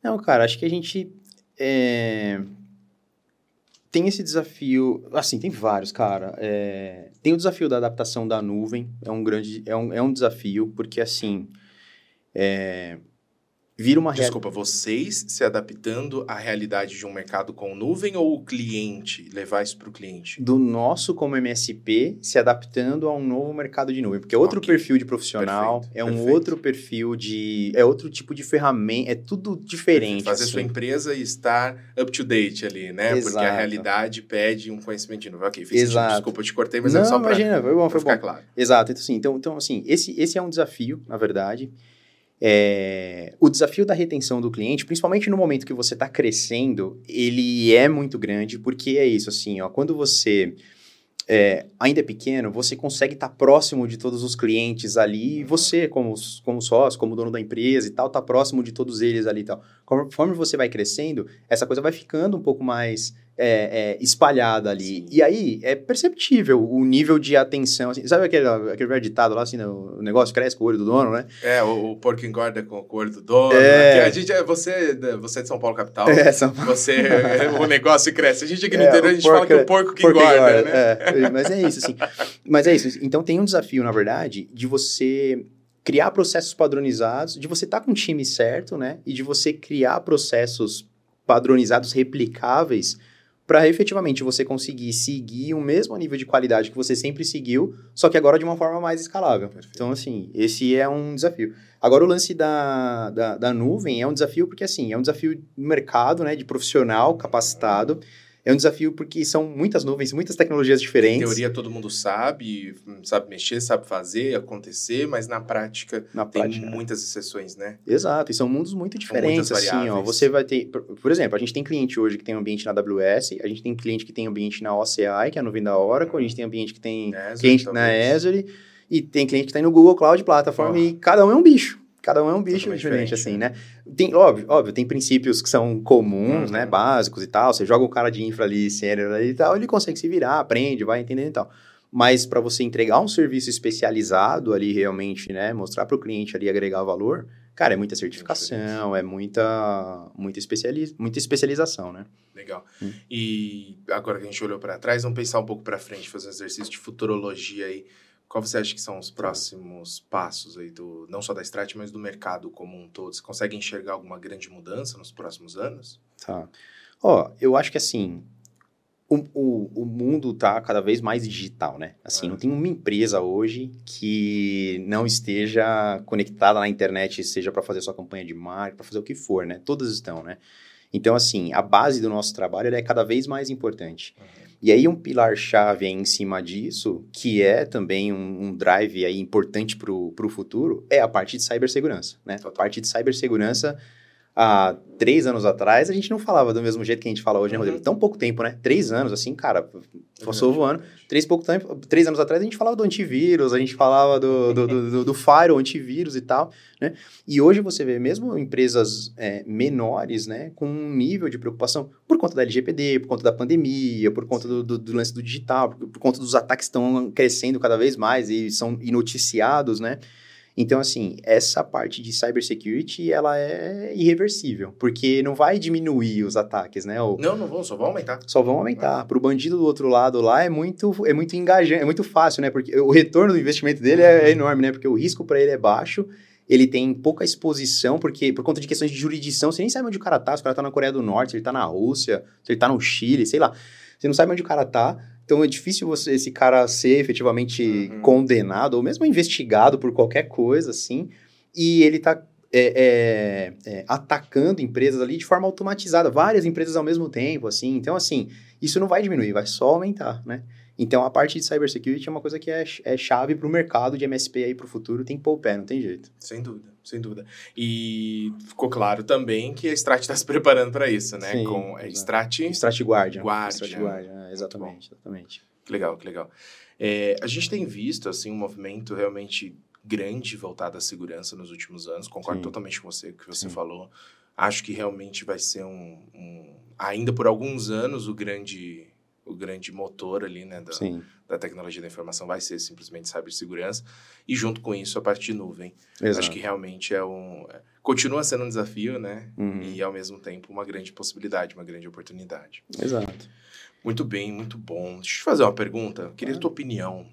não, cara, acho que a gente é... tem esse desafio... Assim, tem vários, cara. É... Tem o desafio da adaptação da nuvem. É um grande... É um, é um desafio, porque, assim... É vira uma Desculpa, vocês se adaptando à realidade de um mercado com nuvem ou o cliente levar isso para o cliente? Do nosso como MSP se adaptando a um novo mercado de nuvem, porque é outro okay. perfil de profissional, perfeito, é um perfeito. outro perfil de é outro tipo de ferramenta, é tudo diferente. Fazer assim. sua empresa estar up to date ali, né? Exato. Porque a realidade pede um conhecimento de nuvem. OK, fez Exato. Sentido. Desculpa, eu te cortei, mas é Não, é só para imagina, foi bom, foi ficar bom. claro. Exato, então assim, então, então assim, esse esse é um desafio, na verdade. É, o desafio da retenção do cliente, principalmente no momento que você está crescendo, ele é muito grande, porque é isso, assim, ó, quando você é, ainda é pequeno, você consegue estar tá próximo de todos os clientes ali, e você, como, como sócio, como dono da empresa e tal, tá próximo de todos eles ali e tal. Conforme você vai crescendo, essa coisa vai ficando um pouco mais é, é, espalhada ali. Sim. E aí é perceptível o nível de atenção. Assim, sabe aquele, aquele velho ditado lá, assim, né, o negócio cresce com o olho do dono, né? É, o, o porco engorda com o olho do dono. É. A gente, é, você, você é de São Paulo, capital. É, São Paulo. Você, o negócio cresce. A gente aqui no é, interior, a gente fala que é o porco que porco engorda, engorda, né? É, mas é isso, assim. Mas é isso. Então tem um desafio, na verdade, de você criar processos padronizados, de você estar tá com o time certo, né? E de você criar processos padronizados, replicáveis, para efetivamente você conseguir seguir o mesmo nível de qualidade que você sempre seguiu, só que agora de uma forma mais escalável. Perfeito. Então, assim, esse é um desafio. Agora, o lance da, da, da, nuvem é um desafio porque, assim, é um desafio no mercado, né, de profissional capacitado, é um desafio porque são muitas nuvens, muitas tecnologias diferentes. Em teoria todo mundo sabe, sabe mexer, sabe fazer, acontecer, mas na prática na tem prática, é. muitas exceções, né? Exato, e são mundos muito diferentes, assim, ó. Você vai ter, por exemplo, a gente tem cliente hoje que tem ambiente na AWS, a gente tem cliente que tem ambiente na OCI, que é a nuvem da Oracle, a gente tem ambiente que tem Azure, cliente talvez. na Azure, e tem cliente que está no Google Cloud Platform, oh. e cada um é um bicho cada um é um bicho diferente, assim, né? Tem, óbvio, óbvio, tem princípios que são comuns, uhum. né? Básicos e tal. Você joga o cara de infra ali, sênior e tal, ele consegue se virar, aprende, vai entendendo e tal. Mas para você entregar um serviço especializado ali realmente, né? Mostrar para o cliente ali agregar valor, cara, é muita certificação, é muita, muita, especializ, muita especialização, né? Legal. Hum. E agora que a gente olhou para trás, vamos pensar um pouco para frente, fazer um exercício de futurologia aí. Qual você acha que são os próximos passos aí do não só da Strat, mas do mercado como um todo? Você consegue enxergar alguma grande mudança nos próximos anos? Tá. Ó, eu acho que assim, o, o, o mundo tá cada vez mais digital, né? Assim, é. não tem uma empresa hoje que não esteja conectada na internet, seja para fazer sua campanha de marketing, para fazer o que for, né? Todas estão, né? Então, assim, a base do nosso trabalho é cada vez mais importante. Uhum. E aí um pilar-chave em cima disso, que é também um, um drive aí importante para o futuro, é a parte de cibersegurança, né? A parte de cibersegurança há três anos atrás, a gente não falava do mesmo jeito que a gente fala hoje, né, Rodrigo? Uhum. Tão pouco tempo, né? Três anos, assim, cara, passou voando. Três, pouco tempo, três anos atrás a gente falava do antivírus, a gente falava do, do, do, do, do firewall, antivírus e tal, né? E hoje você vê mesmo empresas é, menores, né, com um nível de preocupação por conta da LGPD, por conta da pandemia, por conta do, do, do lance do digital, por, por conta dos ataques que estão crescendo cada vez mais e são inoticiados, né? Então, assim, essa parte de cybersecurity, ela é irreversível, porque não vai diminuir os ataques, né? O, não, não vão, só vão aumentar. Só vão aumentar. Para o bandido do outro lado lá é muito, é muito engajante, é muito fácil, né? Porque o retorno do investimento dele é, é enorme, né? Porque o risco para ele é baixo, ele tem pouca exposição, porque por conta de questões de jurisdição, você nem sabe onde o cara tá, se o cara tá na Coreia do Norte, se ele tá na Rússia, se ele tá no Chile, sei lá. Você não sabe onde o cara tá, então é difícil você, esse cara ser efetivamente uhum. condenado ou mesmo investigado por qualquer coisa, assim, e ele está é, é, é, atacando empresas ali de forma automatizada, várias empresas ao mesmo tempo, assim. Então, assim, isso não vai diminuir, vai só aumentar, né? Então, a parte de cybersecurity é uma coisa que é, é chave para o mercado de MSP aí para o futuro, tem que pôr o pé, não tem jeito. Sem dúvida, sem dúvida. E ficou claro também que a Strat está se preparando para isso, né? Sim, Com a Strat... Strat Guardian. Guardian. Strat Guardian, é, exatamente, exatamente. Que legal, que legal. É, a gente tem visto, assim, um movimento realmente grande voltado à segurança nos últimos anos. Concordo Sim. totalmente com você, que você Sim. falou. Acho que realmente vai ser um, um- ainda por alguns anos, o grande, o grande motor ali, né, da, da tecnologia da informação vai ser simplesmente cibersegurança. E junto com isso, a parte de nuvem. exato. Acho que realmente é um... é- Continua sendo um desafio, né? Uhum, E, ao mesmo tempo, uma grande possibilidade, uma grande oportunidade. Exato. Muito bem, muito bom. Deixa eu te fazer uma pergunta. Eu Queria a tua opinião.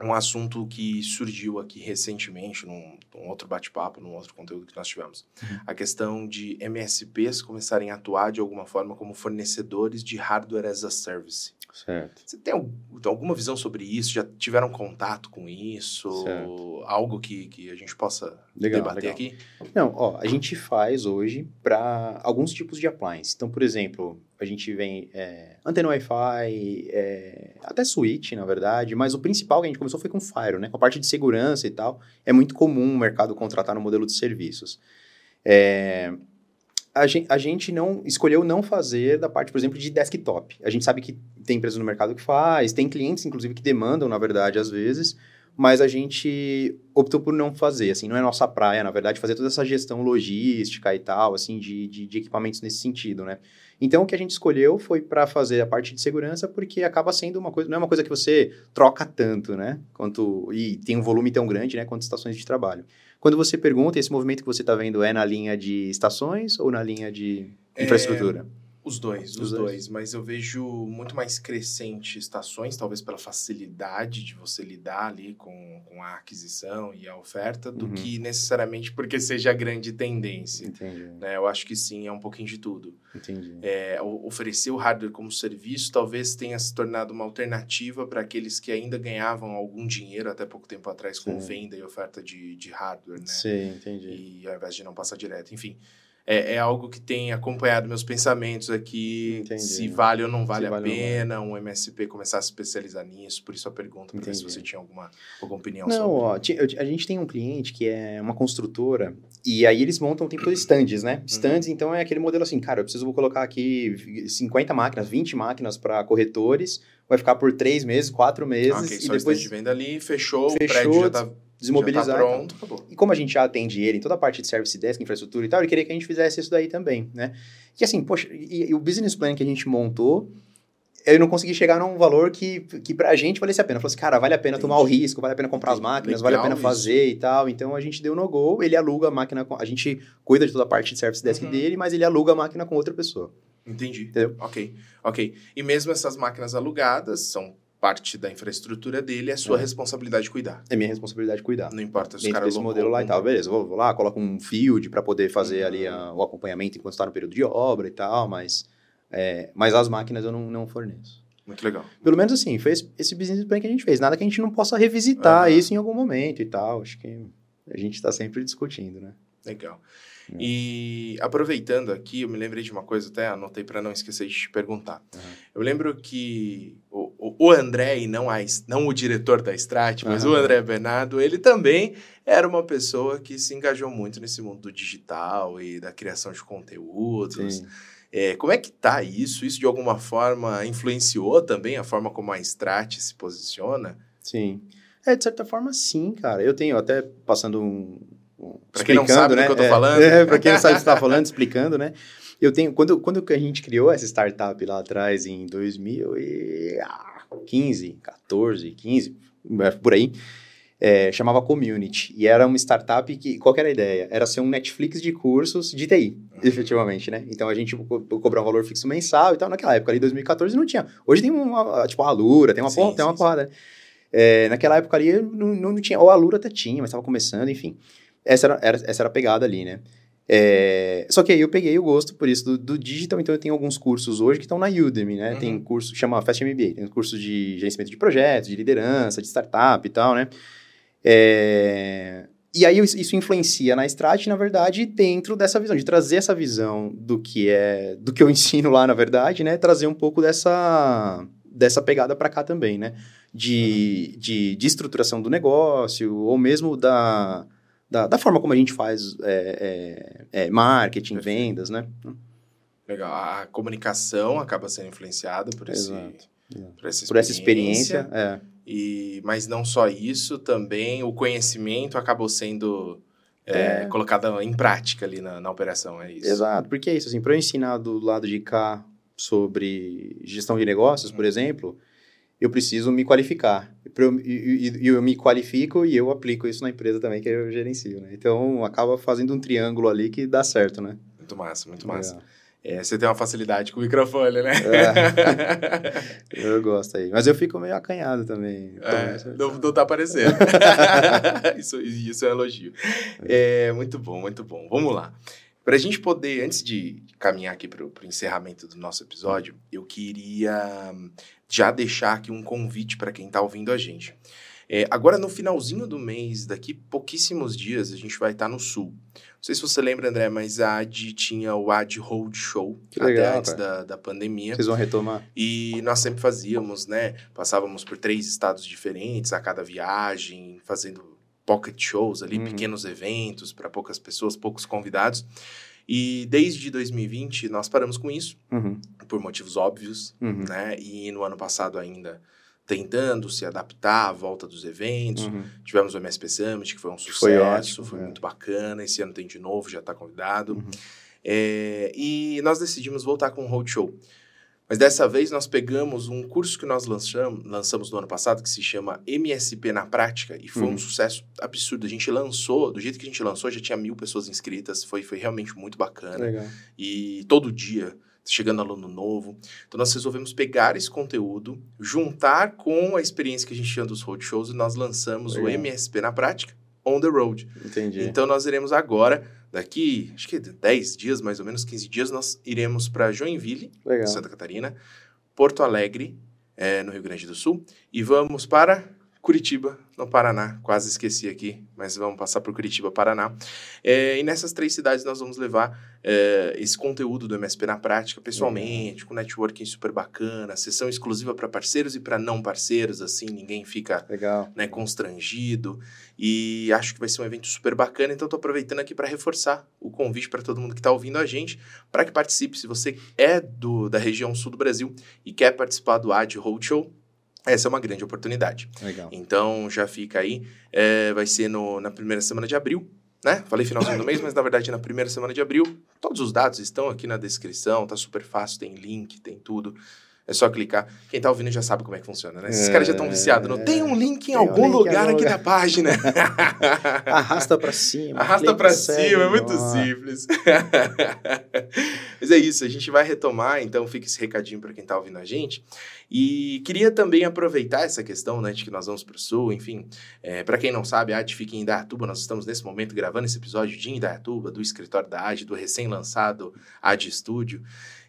Um assunto que surgiu aqui recentemente, num, num outro bate-papo, num outro conteúdo que nós tivemos. Uhum. A questão de MSPs começarem a atuar de alguma forma como fornecedores de hardware as a service. Certo. Você tem al- alguma visão sobre isso? Já tiveram contato com isso? Certo. Algo que, que a gente possa Legal, debater legal. aqui? Não, ó, a gente faz hoje para alguns tipos de appliance. Então, por exemplo, a gente vem é, antena Wi-Fi, é, até switch, na verdade, mas o principal que a gente começou foi com Fire, né? Com a parte de segurança e tal. É muito comum o mercado contratar no modelo de serviços. É, a, gen- a gente não escolheu não fazer da parte, por exemplo, de desktop. A gente sabe que tem empresas no mercado que faz, tem clientes, inclusive, que demandam, na verdade, às vezes, mas a gente optou por não fazer, assim, não é nossa praia, na verdade, fazer toda essa gestão logística e tal, assim, de, de, de equipamentos nesse sentido, né? Então, o que a gente escolheu foi para fazer a parte de segurança, porque acaba sendo uma coisa, não é uma coisa que você troca tanto, né? Quanto, e tem um volume tão grande, né, quanto estações de trabalho. Quando você pergunta, esse movimento que você está vendo é na linha de estações ou na linha de É, infraestrutura? Os dois, os, Os dois. dois. Mas eu vejo muito mais crescente estações, talvez pela facilidade de você lidar ali com, com a aquisição e a oferta, do Uhum. que necessariamente porque seja a grande tendência. Entendi, Né? Eu acho que sim, é um pouquinho de tudo. entendi. É, oferecer o hardware como serviço talvez tenha se tornado uma alternativa para aqueles que ainda ganhavam algum dinheiro até pouco tempo atrás com Sim. venda e oferta de, de hardware, né? Sim, entendi. e ao invés de não passar direto. Enfim, é, é algo que tem acompanhado meus pensamentos aqui, Entendi. se vale ou não vale Se a vale não pena um MSP começar a se especializar nisso. Por isso a pergunta, para ver se você tinha alguma, alguma opinião Não, sobre. eu- a gente tem um cliente que é uma construtora e aí eles montam o tempo todo stands, Uhum. né? Stands, então é aquele modelo assim, cara, eu preciso vou colocar aqui 50 máquinas, 20 máquinas para corretores, vai ficar por três meses, quatro meses Ah, ok, e só o depois de venda ali, fechou, o Fechou, prédio já tá, desmobilizar. tá e tal. pronto, acabou. E como a gente já atende ele em toda a parte de service desk, infraestrutura e tal, ele queria que a gente fizesse isso daí também, né? E assim, poxa, e, e o business plan que a gente montou, eu não consegui chegar num valor que, que pra gente valesse a pena. Eu falei assim, cara, vale a pena tomar o Entendi. risco, vale a pena comprar as Entendi. máquinas, vale a Legal pena fazer e tal. Então a gente deu no go, ele aluga a máquina, com, a gente cuida de toda a parte de service desk Uhum. dele, mas ele aluga a máquina com outra pessoa. Entendi. Entendeu? Ok, ok. E mesmo essas máquinas alugadas são parte da infraestrutura dele, é sua É. responsabilidade cuidar. É minha responsabilidade cuidar. Não importa se o Dentro cara desse alugou modelo lá e tal, beleza, vou, vou lá, coloco um field para poder fazer ali Uhum. a- o acompanhamento enquanto está no período de obra e tal, mas, é, mas as máquinas eu não, não forneço. Muito legal. Pelo menos assim, foi esse, esse business plan que a gente fez. Nada que a gente não possa revisitar Aham. isso em algum momento e tal. Acho que a gente está sempre discutindo, né? Legal. É. E aproveitando aqui, eu me lembrei de uma coisa, até anotei para não esquecer de te perguntar. Uhum. Eu lembro que o, o, o André, e não, a, não o diretor da Strat, mas o Aham. André Bernardo, ele também era uma pessoa que se engajou muito nesse mundo do digital e da criação de conteúdos. É, como é que tá isso? Isso de alguma forma influenciou também a forma como a Strat se posiciona? Sim. É, de certa forma, sim, cara. Eu tenho até passando um. um Pra quem não sabe do né? que eu tô É, falando. É, pra quem não sabe o que você tá falando, explicando, né? Eu tenho. Quando, quando a gente criou essa startup lá atrás, em 2015, 14, 15, é, por aí. é, chamava Community. E era uma startup que. Qual que era a ideia? Era ser um Netflix de cursos de TI, efetivamente, né? Então a gente co cobrar um valor fixo mensal e tal. Naquela época ali, 2014, não tinha. Hoje tem uma, tipo, a Alura, tem uma, Sim, porra, tem uma sim, porrada. né? É, naquela época ali não, não, não tinha. Ou a Alura até tinha, mas estava começando, enfim. Essa era, era- essa era a pegada ali, né? É, só que aí eu peguei o gosto por isso do, do digital, então eu tenho alguns cursos hoje que estão na Udemy, né? Uhum. Tem curso, chama Fast MBA, tem curso de gerenciamento de projetos, de liderança, de startup e tal, né? É, e aí isso influencia na Strat, na verdade, dentro dessa visão, de trazer essa visão do que é, do que eu ensino lá, na verdade, né? Trazer um pouco dessa, dessa pegada para cá também, né? De, de, de estruturação do negócio, ou mesmo da, da, da forma como a gente faz é, é, é, marketing, Perfeito. vendas, né? Legal. A comunicação acaba sendo influenciada por esse, Exato. por essa experiência. Por essa experiência, é. E, mas não só isso, também o conhecimento acabou sendo é, É. colocado em prática ali na, na operação, é isso. Exato, porque é isso, assim, para eu ensinar do lado de cá sobre gestão de negócios, por exemplo, eu preciso me qualificar. E eu- me qualifico e eu aplico isso na empresa também que eu gerencio, né? Então, acaba fazendo um triângulo ali que dá certo, né? Muito massa, muito massa. Legal. É, você tem uma facilidade com o microfone, né? Eu gosto aí. Mas eu fico meio acanhado também. É, não, não tá aparecendo. isso, isso é um elogio. É, muito bom, muito bom. Vamos lá. Para a gente poder, antes de caminhar aqui para o encerramento do nosso episódio, eu queria hum, já deixar aqui um convite para quem está ouvindo a gente. É, agora, no finalzinho do mês, daqui pouquíssimos dias, a gente vai estar no Sul. Não sei se você lembra, André, mas a AD tinha o AD Road Show Que até legal, antes da, da pandemia. Vocês vão retomar? E nós sempre fazíamos, né? Passávamos por três estados diferentes a cada viagem, fazendo pocket shows ali, Uhum. pequenos eventos para poucas pessoas, poucos convidados. E desde 2020 nós paramos com isso, Uhum. por motivos óbvios, Uhum. né? E no ano passado ainda tentando se adaptar à volta dos eventos. Uhum. Tivemos o MSP Summit, que foi um sucesso, Foi foi, ótimo, é. muito bacana. Esse ano tem de novo, já está convidado. Uhum. É, e nós decidimos voltar com um roadshow. Mas dessa vez nós pegamos um curso que nós lançamos, lançamos no ano passado, que se chama MSP na Prática, e foi Uhum. um sucesso absurdo. A gente lançou, do jeito que a gente lançou, já tinha mil pessoas inscritas, foi, foi realmente muito bacana. Legal. E todo dia chegando aluno novo. Então nós resolvemos pegar esse conteúdo, juntar com a experiência que a gente tinha dos roadshows e nós lançamos o Legal. MSP na Prática, on the road. Entendi. Então nós iremos agora, daqui, acho que 10 dias, mais ou menos 15 dias, nós iremos para Joinville, Legal. Santa Catarina, Porto Alegre, eh, no Rio Grande do Sul, e vamos para Curitiba, no Paraná. Quase esqueci aqui, mas vamos passar por Curitiba, Paraná. Eh, e nessas três cidades nós vamos levar eh, esse conteúdo do MSP na prática, pessoalmente, com networking super bacana, sessão exclusiva para parceiros e para não parceiros, assim, ninguém fica Legal. né, constrangido. E acho que vai ser um evento super bacana. Então, estou aproveitando aqui para reforçar o convite para todo mundo que está ouvindo a gente, para que participe. Se você é do, da região sul do Brasil e quer participar do AD Roadshow, essa é uma grande oportunidade. Legal. Então, já fica aí. É, vai ser no, na primeira semana de abril. Né? Falei finalzinho do mês, mas na verdade na primeira semana de abril. Todos os dados estão aqui na descrição, tá super fácil, tem link, tem tudo. É só clicar. Quem tá ouvindo já sabe como é que funciona, né? Esses É, caras já estão viciados. Não tem um link em um algum link lugar aqui na página. Arrasta pra cima. Arrasta segue, cima, é muito ó. simples. Mas é isso, a gente vai retomar, então fica esse recadinho para quem tá ouvindo a gente. E queria também aproveitar essa questão, né, de que nós vamos pro sul, enfim. É, para quem não sabe, a AD fica em Indaiatuba, nós estamos nesse momento gravando esse episódio de Indaiatuba, do escritório da AD, do recém-lançado AD Studio.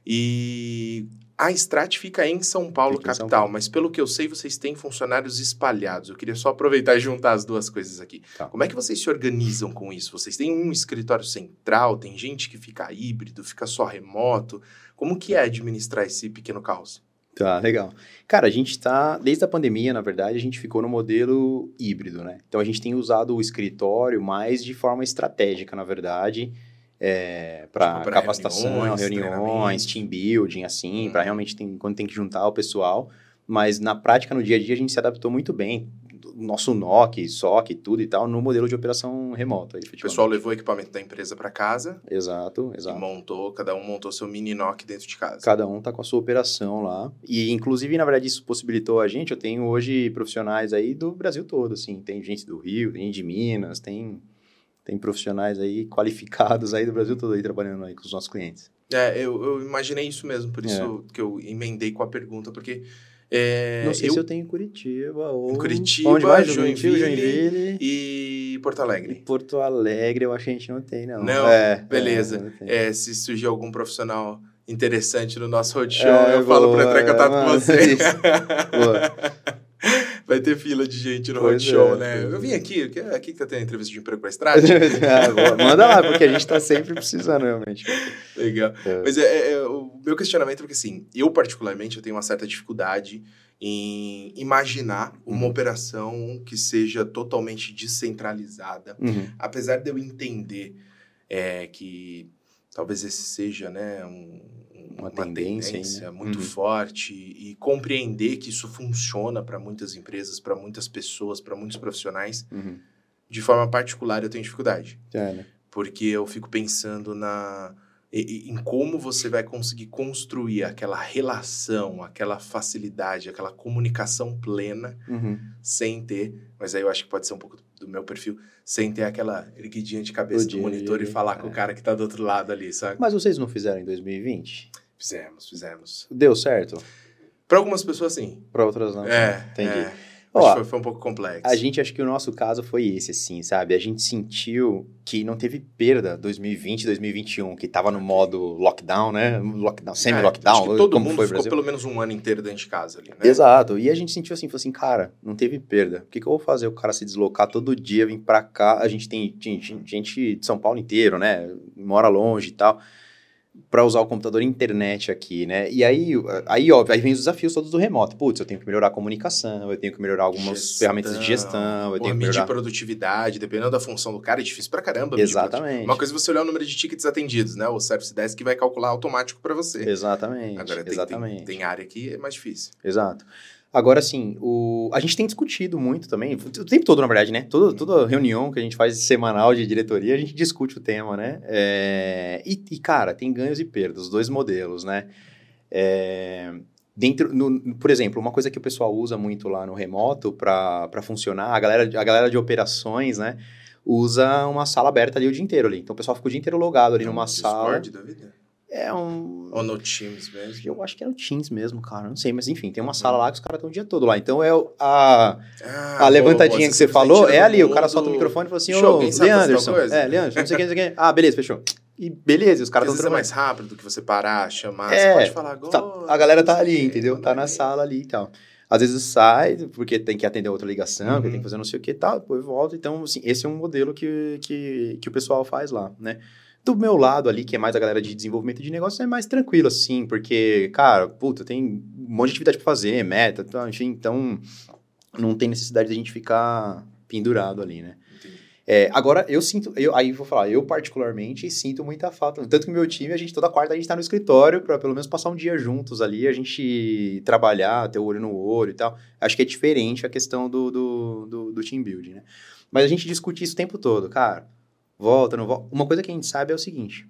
E a Strat fica em São Paulo, Fica em São capital, Paulo. mas pelo que eu sei, vocês têm funcionários espalhados. Eu queria só aproveitar e juntar as duas coisas aqui. Tá. Como é que vocês se organizam com isso? Vocês têm um escritório central, tem gente que fica híbrido, fica só remoto. Como que é administrar esse pequeno caos? Tá, legal. Cara, a gente tá, desde a pandemia, na verdade, a gente ficou no modelo híbrido, né? Então a gente tem usado o escritório mais de forma estratégica, na verdade, é, para Tipo, capacitação, reuniões, reuniões, team building, assim, Hum. para realmente tem, quando tem que juntar o pessoal. Mas na prática, no dia a dia, a gente se adaptou muito bem. O Nosso NOC, SOC, tudo e tal, no modelo de operação remota. O pessoal levou o equipamento da empresa para casa Exato, e exato. montou, cada um montou seu mini NOC dentro de casa. Cada um tá com a sua operação lá. E, inclusive, na verdade, isso possibilitou a gente. Eu tenho hoje profissionais aí do Brasil todo, assim. Tem gente do Rio, tem de Minas, tem, tem profissionais aí qualificados aí do Brasil todo aí trabalhando aí com os nossos clientes. É, eu, eu imaginei isso mesmo, por isso que eu emendei com a pergunta, porque é, Não sei eu se eu tenho em Curitiba ou... Em Curitiba, Onde mais? Joinville Joinville. e Porto E Alegre. Porto Alegre, eu acho que a gente não tem, não. Não? É, Beleza. é, não. É, se surgir algum profissional interessante no nosso roadshow, É, eu falo para boa, entrar em contato com você. Vai ter fila de gente no Pois roadshow, é, né? Eu é. vim aqui, que- aqui que eu tenho entrevista de emprego para estrada. Ah. Manda lá, porque a gente tá sempre precisando, realmente. Legal. É. Mas é, é- é o meu questionamento é porque, assim, eu particularmente eu tenho uma certa dificuldade em imaginar uma Uhum. operação que seja totalmente descentralizada. Uhum. Apesar de eu entender é, que talvez esse seja né, um, uma, tendência, tendência né? muito Uhum. forte e compreender que isso funciona para muitas empresas, para muitas pessoas, para muitos profissionais, Uhum. de forma particular eu tenho dificuldade. É, né? Porque eu fico pensando na em como você vai conseguir construir aquela relação, aquela facilidade, aquela comunicação plena Uhum. sem ter, mas aí eu acho que pode ser um pouco do meu perfil, sem ter aquela erguidinha de cabeça Do do dia, monitor dia, e falar com é. o cara que tá do outro lado ali, sabe? Mas vocês não fizeram em 2020? Fizemos, fizemos. Deu certo? Para algumas pessoas, sim. Para outras não? É, Entendi. é. Ó, Acho que foi, foi um pouco complexo. A gente, acho que o nosso caso foi esse, assim, sabe? A gente sentiu que não teve perda 2020, 2021, que tava no modo lockdown, né? Lockdown, É, semi-lockdown, que todo mundo foi ficou Brasil. pelo menos um ano inteiro dentro de casa ali, né? Exato. E a gente sentiu assim, falou assim, cara, não teve perda. O que, que eu vou fazer? O cara se deslocar todo dia, vir pra cá. A gente tem, tem gente de São Paulo inteiro, né? Mora longe e tal. Pra usar o computador internet aqui, né? E aí, aí, óbvio, aí vem os desafios todos do remoto. Putz, eu tenho que melhorar a comunicação, eu tenho que melhorar algumas Gestão, ferramentas de gestão, eu tenho que medir melhorar. produtividade, dependendo da função do cara, é difícil pra caramba. Exatamente. Uma coisa é você olhar o número de tickets atendidos, né? O Service Desk que vai calcular automático pra você. Exatamente. Agora, tem, exatamente. tem, tem área que é mais difícil. Exato. Agora, assim, o... a gente tem discutido muito também, o tempo todo, na verdade, né? Toda, toda reunião que a gente faz semanal de diretoria, a gente discute o tema, né? É, E, e, cara, tem ganhos e perdas, os dois modelos, né? É, Dentro, no- por exemplo, uma coisa que o pessoal usa muito lá no remoto para funcionar, a galera, a galera de operações, né? Usa uma sala aberta ali o dia inteiro ali. Então o pessoal fica o dia inteiro logado ali numa sala. Discord da vida? É um. Ou no Teams mesmo? Eu acho que é o Teams mesmo, cara. Não sei, mas enfim, tem uma sala lá que os caras estão o dia todo lá. Então é a, Ah, a levantadinha boa, que você simplesmente falou é ali. O cara solta o microfone e fala assim: Show, Ô, Leanderson. coisa? É, Leanderson, não sei o que, não sei o que. Ah, beleza, fechou. E beleza, os Porque caras vezes é estão mais rápido do que você parar, chamar. É, você pode falar agora. Tá- a galera tá ali, entendeu? Tá na sala ali e tal. Às vezes sai, porque tem que atender outra ligação, porque Uhum. tem que fazer não sei o que e tal, depois volta. Então, assim, esse é um modelo que, que, que o pessoal faz lá, né? Do meu lado ali, que é mais a galera de desenvolvimento de negócio, é mais tranquilo, assim, porque, cara, puta, tem um monte de atividade pra fazer, meta, enfim, então não tem necessidade de a gente ficar pendurado ali, né? É, agora, eu sinto, eu, aí vou falar, eu particularmente sinto muita falta. Tanto que meu time, a gente toda quarta a gente tá no escritório para pelo menos passar um dia juntos ali, a gente trabalhar, ter o olho no olho e tal. Acho que é diferente a questão do, do, do, do team building, né? Mas a gente discute isso o tempo todo, cara. Volta, não volta. Uma coisa que a gente sabe é o seguinte: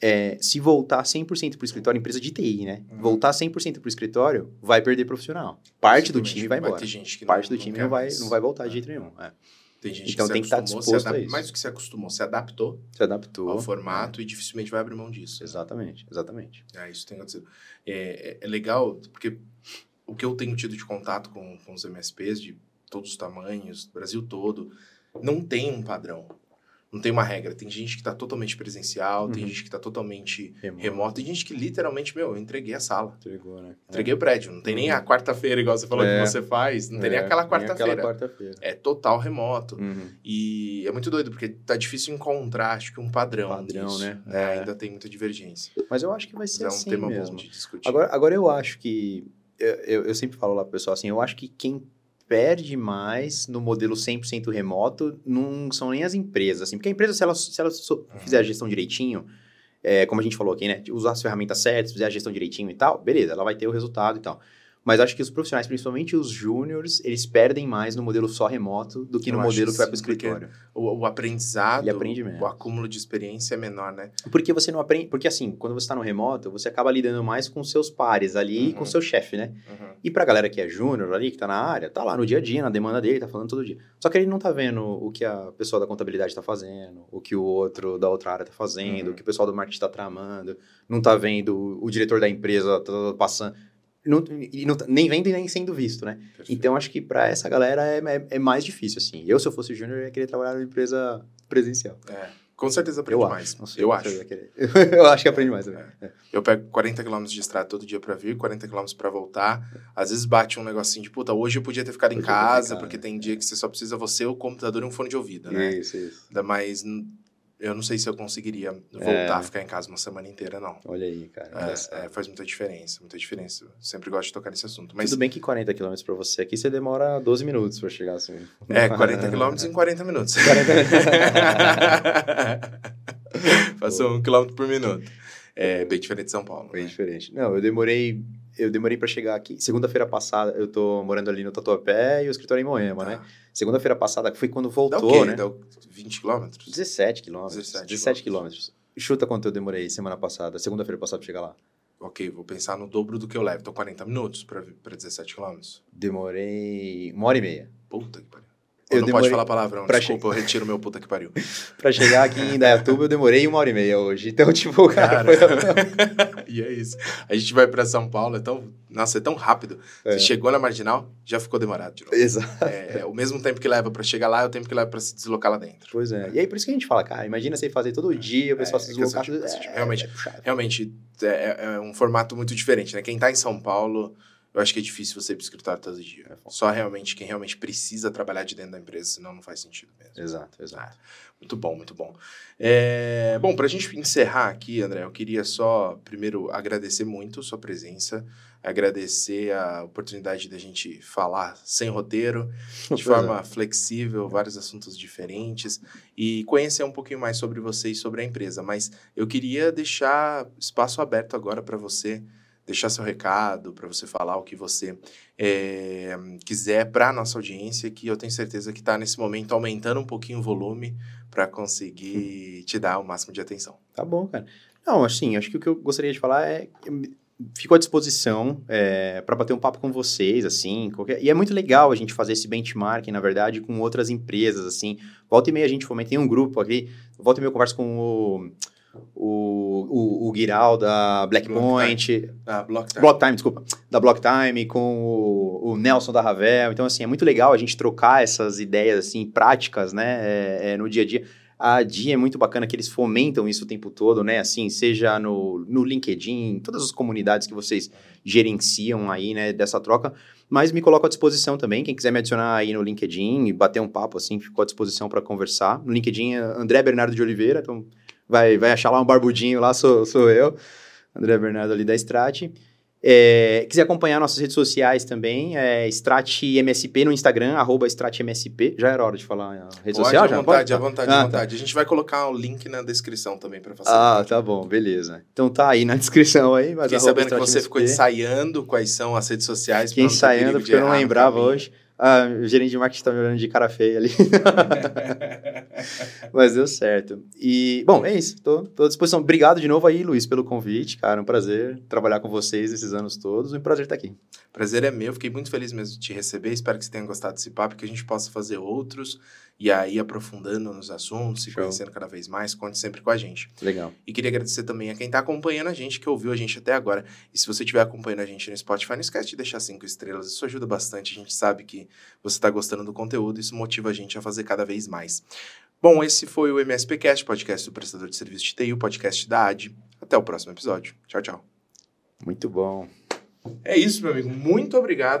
é, se voltar 100% pro escritório, empresa de TI, né? Uhum. Voltar 100% pro escritório, vai perder profissional. Parte do time vai embora. gente que Parte não- do time quer não vai, mais. não vai voltar de jeito nenhum. É. Tem gente Então que tem que estar se disposto a isso. Mais do que se acostumou, se adaptou Se adaptou. ao formato e dificilmente vai abrir mão disso. Exatamente, exatamente. É, isso tem acontecido. É, é, é legal, porque o que eu tenho tido de contato com, com os MSPs de todos os tamanhos, Brasil todo, não tem um padrão. Não tem uma regra. Tem gente que está totalmente presencial, tem Uhum. gente que está totalmente Remoto. remoto, tem gente que literalmente, meu, eu entreguei a sala. Entregou, né? Entreguei o prédio. Não tem nem a quarta-feira, igual você falou É. que você faz. Não tem nem É, aquela nem aquela quarta-feira. quarta-feira. É total remoto. Uhum. E é muito doido, porque tá difícil encontrar, acho que um padrão. Padrão, nisso. né? É, É. Ainda tem muita divergência. Mas eu acho que vai Mas ser é um assim tema mesmo. bom de discutir. Agora, agora eu acho que. Eu, eu, eu sempre falo lá pro pessoal assim, eu acho que quem perde mais no modelo 100% remoto não são nem as empresas, assim, porque a empresa, se ela, se ela Uhum. fizer a gestão direitinho, é, como a gente falou aqui, né, usar as ferramentas certas, fizer a gestão direitinho e tal, beleza, ela vai ter o resultado e tal. Mas acho que os profissionais, principalmente os júniores, eles perdem mais no modelo só remoto do que Eu no modelo que vai pro sim, porque escritório. o, o aprendizado, Ele aprende menos. o acúmulo de experiência é menor, né? Porque você não aprende. Porque assim, quando você está no remoto, você acaba lidando mais com seus pares ali e com Uhum. o seu chefe, né? Uhum. E pra galera que é júnior ali, que tá na área, tá lá no dia a dia, na demanda dele, tá falando todo dia. Só que ele não tá vendo o que a pessoa da contabilidade tá fazendo, o que o outro da outra área tá fazendo, Uhum. o que o pessoal do marketing tá tramando, não tá vendo o diretor da empresa tá passando. Não, e não nem vendo e nem sendo visto, né? Perfeito. Então acho que pra essa galera é, é, é mais difícil, assim. Eu, se eu fosse júnior, eu ia querer trabalhar numa empresa presencial. É, com certeza aprende Eu mais. acho. Eu acho. eu acho que aprende mais também. É. Eu pego 40 km de estrada todo dia pra vir, 40 km pra voltar. Às vezes bate um negocinho de, puta, hoje eu podia ter ficado em casa, casa, porque tem é. dia que você só precisa você, o computador e um fone de ouvido, né? Isso, isso. Ainda mais, n- eu não sei se eu conseguiria voltar É. a ficar em casa uma semana inteira, não. Olha aí, cara. É, é, faz muita diferença, muita diferença. Eu sempre gosto de tocar nesse assunto. Mas Tudo bem que 40 km pra você aqui, você demora 12 minutos pra chegar assim. é, 40 km em 40 minutos. 40 Faço um quilômetro por minuto. É bem diferente de São Paulo. Bem né? diferente. Não, eu demorei. Eu demorei para chegar aqui. Segunda-feira passada, eu tô morando ali no Tatuapé e o escritório é em Moema, Tá. né? Segunda-feira passada foi quando Dá voltou, o quê? né? Dá o 20 quilômetros? 17 quilômetros. 17 17 quilômetros. Chuta quanto eu demorei semana passada, segunda-feira passada pra chegar lá. Ok, vou pensar no dobro do que eu levo. Tô 40 minutos pra, pra 17 quilômetros. Demorei uma hora e meia. Puta que pariu. Eu não demorei pode falar palavrão, pra desculpa, eu retiro meu puta que pariu. Pra chegar aqui em Indaiatuba, eu demorei uma hora e meia hoje. Então, tipo, cara, foi... e é isso. A gente vai pra São Paulo, é tão. Nossa, é tão rápido. É. Você chegou na marginal, já ficou demorado de novo. Exato. É, o mesmo tempo que leva pra chegar lá é o tempo que leva pra se deslocar lá dentro. Pois é. E aí, por isso que a gente fala, cara, imagina você fazer todo dia, o pessoal É, se é deslocar. cansativo. É, Realmente. é. Realmente, é, é um formato muito diferente, né? Quem tá em São Paulo, eu acho que é difícil você ir pro escritório todo dia. É. Só realmente quem realmente precisa trabalhar de dentro da empresa, senão não faz sentido mesmo. Exato, exato. Muito bom, muito bom. É, bom, para a gente encerrar aqui, André, eu queria só, primeiro, agradecer muito sua presença, agradecer a oportunidade da gente falar sem roteiro, de Pois forma flexível, vários assuntos diferentes, e conhecer um pouquinho mais sobre você e sobre a empresa. Mas eu queria deixar espaço aberto agora para você deixar seu recado, para você falar o que você é, quiser para a nossa audiência, que eu tenho certeza que está nesse momento aumentando um pouquinho o volume para conseguir te dar o máximo de atenção. Tá bom, cara. Não, assim, acho que o que eu gostaria de falar é. Fico à disposição para bater um papo com vocês, assim. Qualquer... E é muito legal a gente fazer esse benchmarking, na verdade, com outras empresas, assim. Volta e meia a gente fomenta, tem um grupo aqui, volta e meia eu converso com o, o, o, o Guiral da Blackpoint, Ah, Block Time. Block Time, desculpa, da Block Time, com o, o Nelson da Ravel. Então, assim, é muito legal a gente trocar essas ideias, assim, práticas, né, é, é, no dia a dia. A Dia é muito bacana que eles fomentam isso o tempo todo, né, assim, seja no, no LinkedIn, em todas as comunidades que vocês gerenciam aí, né, dessa troca. Mas me coloco à disposição também, quem quiser me adicionar aí no LinkedIn e bater um papo, assim, fico à disposição para conversar. No LinkedIn é André Bernardo de Oliveira, então vai, vai achar lá um barbudinho lá, sou, sou eu. André Bernardo ali da Strat. É, quiser acompanhar nossas redes sociais também, é StratMSP no Instagram, arroba StratMSP. Já era hora de falar a rede Pode, social? à já? vontade, à Pode? vontade, Ah, à tá. vontade. A gente vai colocar o link na descrição também para facilitar. Ah, tá bom, beleza. Então tá aí na descrição aí. Mas Fiquei sabendo que você ficou ensaiando quais são as redes sociais. Fiquei ensaiando porque eu não lembrava hoje. Ah, o gerente de marketing tá me olhando de cara feia ali. Mas deu certo. E, bom, é isso. Tô, tô à disposição. Obrigado de novo aí, Luiz, pelo convite, cara. Um prazer trabalhar com vocês esses anos todos. Um prazer estar aqui. Prazer é meu, fiquei muito feliz mesmo de te receber. Espero que você tenha gostado desse papo, que a gente possa fazer outros e aí aprofundando nos assuntos e Show. conhecendo cada vez mais. Conte sempre com a gente. Legal. E queria agradecer também a quem está acompanhando a gente, que ouviu a gente até agora. E se você estiver acompanhando a gente no Spotify, não esquece de deixar cinco estrelas. Isso ajuda bastante. A gente sabe que você está gostando do conteúdo. Isso motiva a gente a fazer cada vez mais. Bom, esse foi o MSPcast, podcast do prestador de serviço de TI, o podcast da AD. Até o próximo episódio. Tchau, tchau. Muito bom. É isso, meu amigo. Muito obrigado.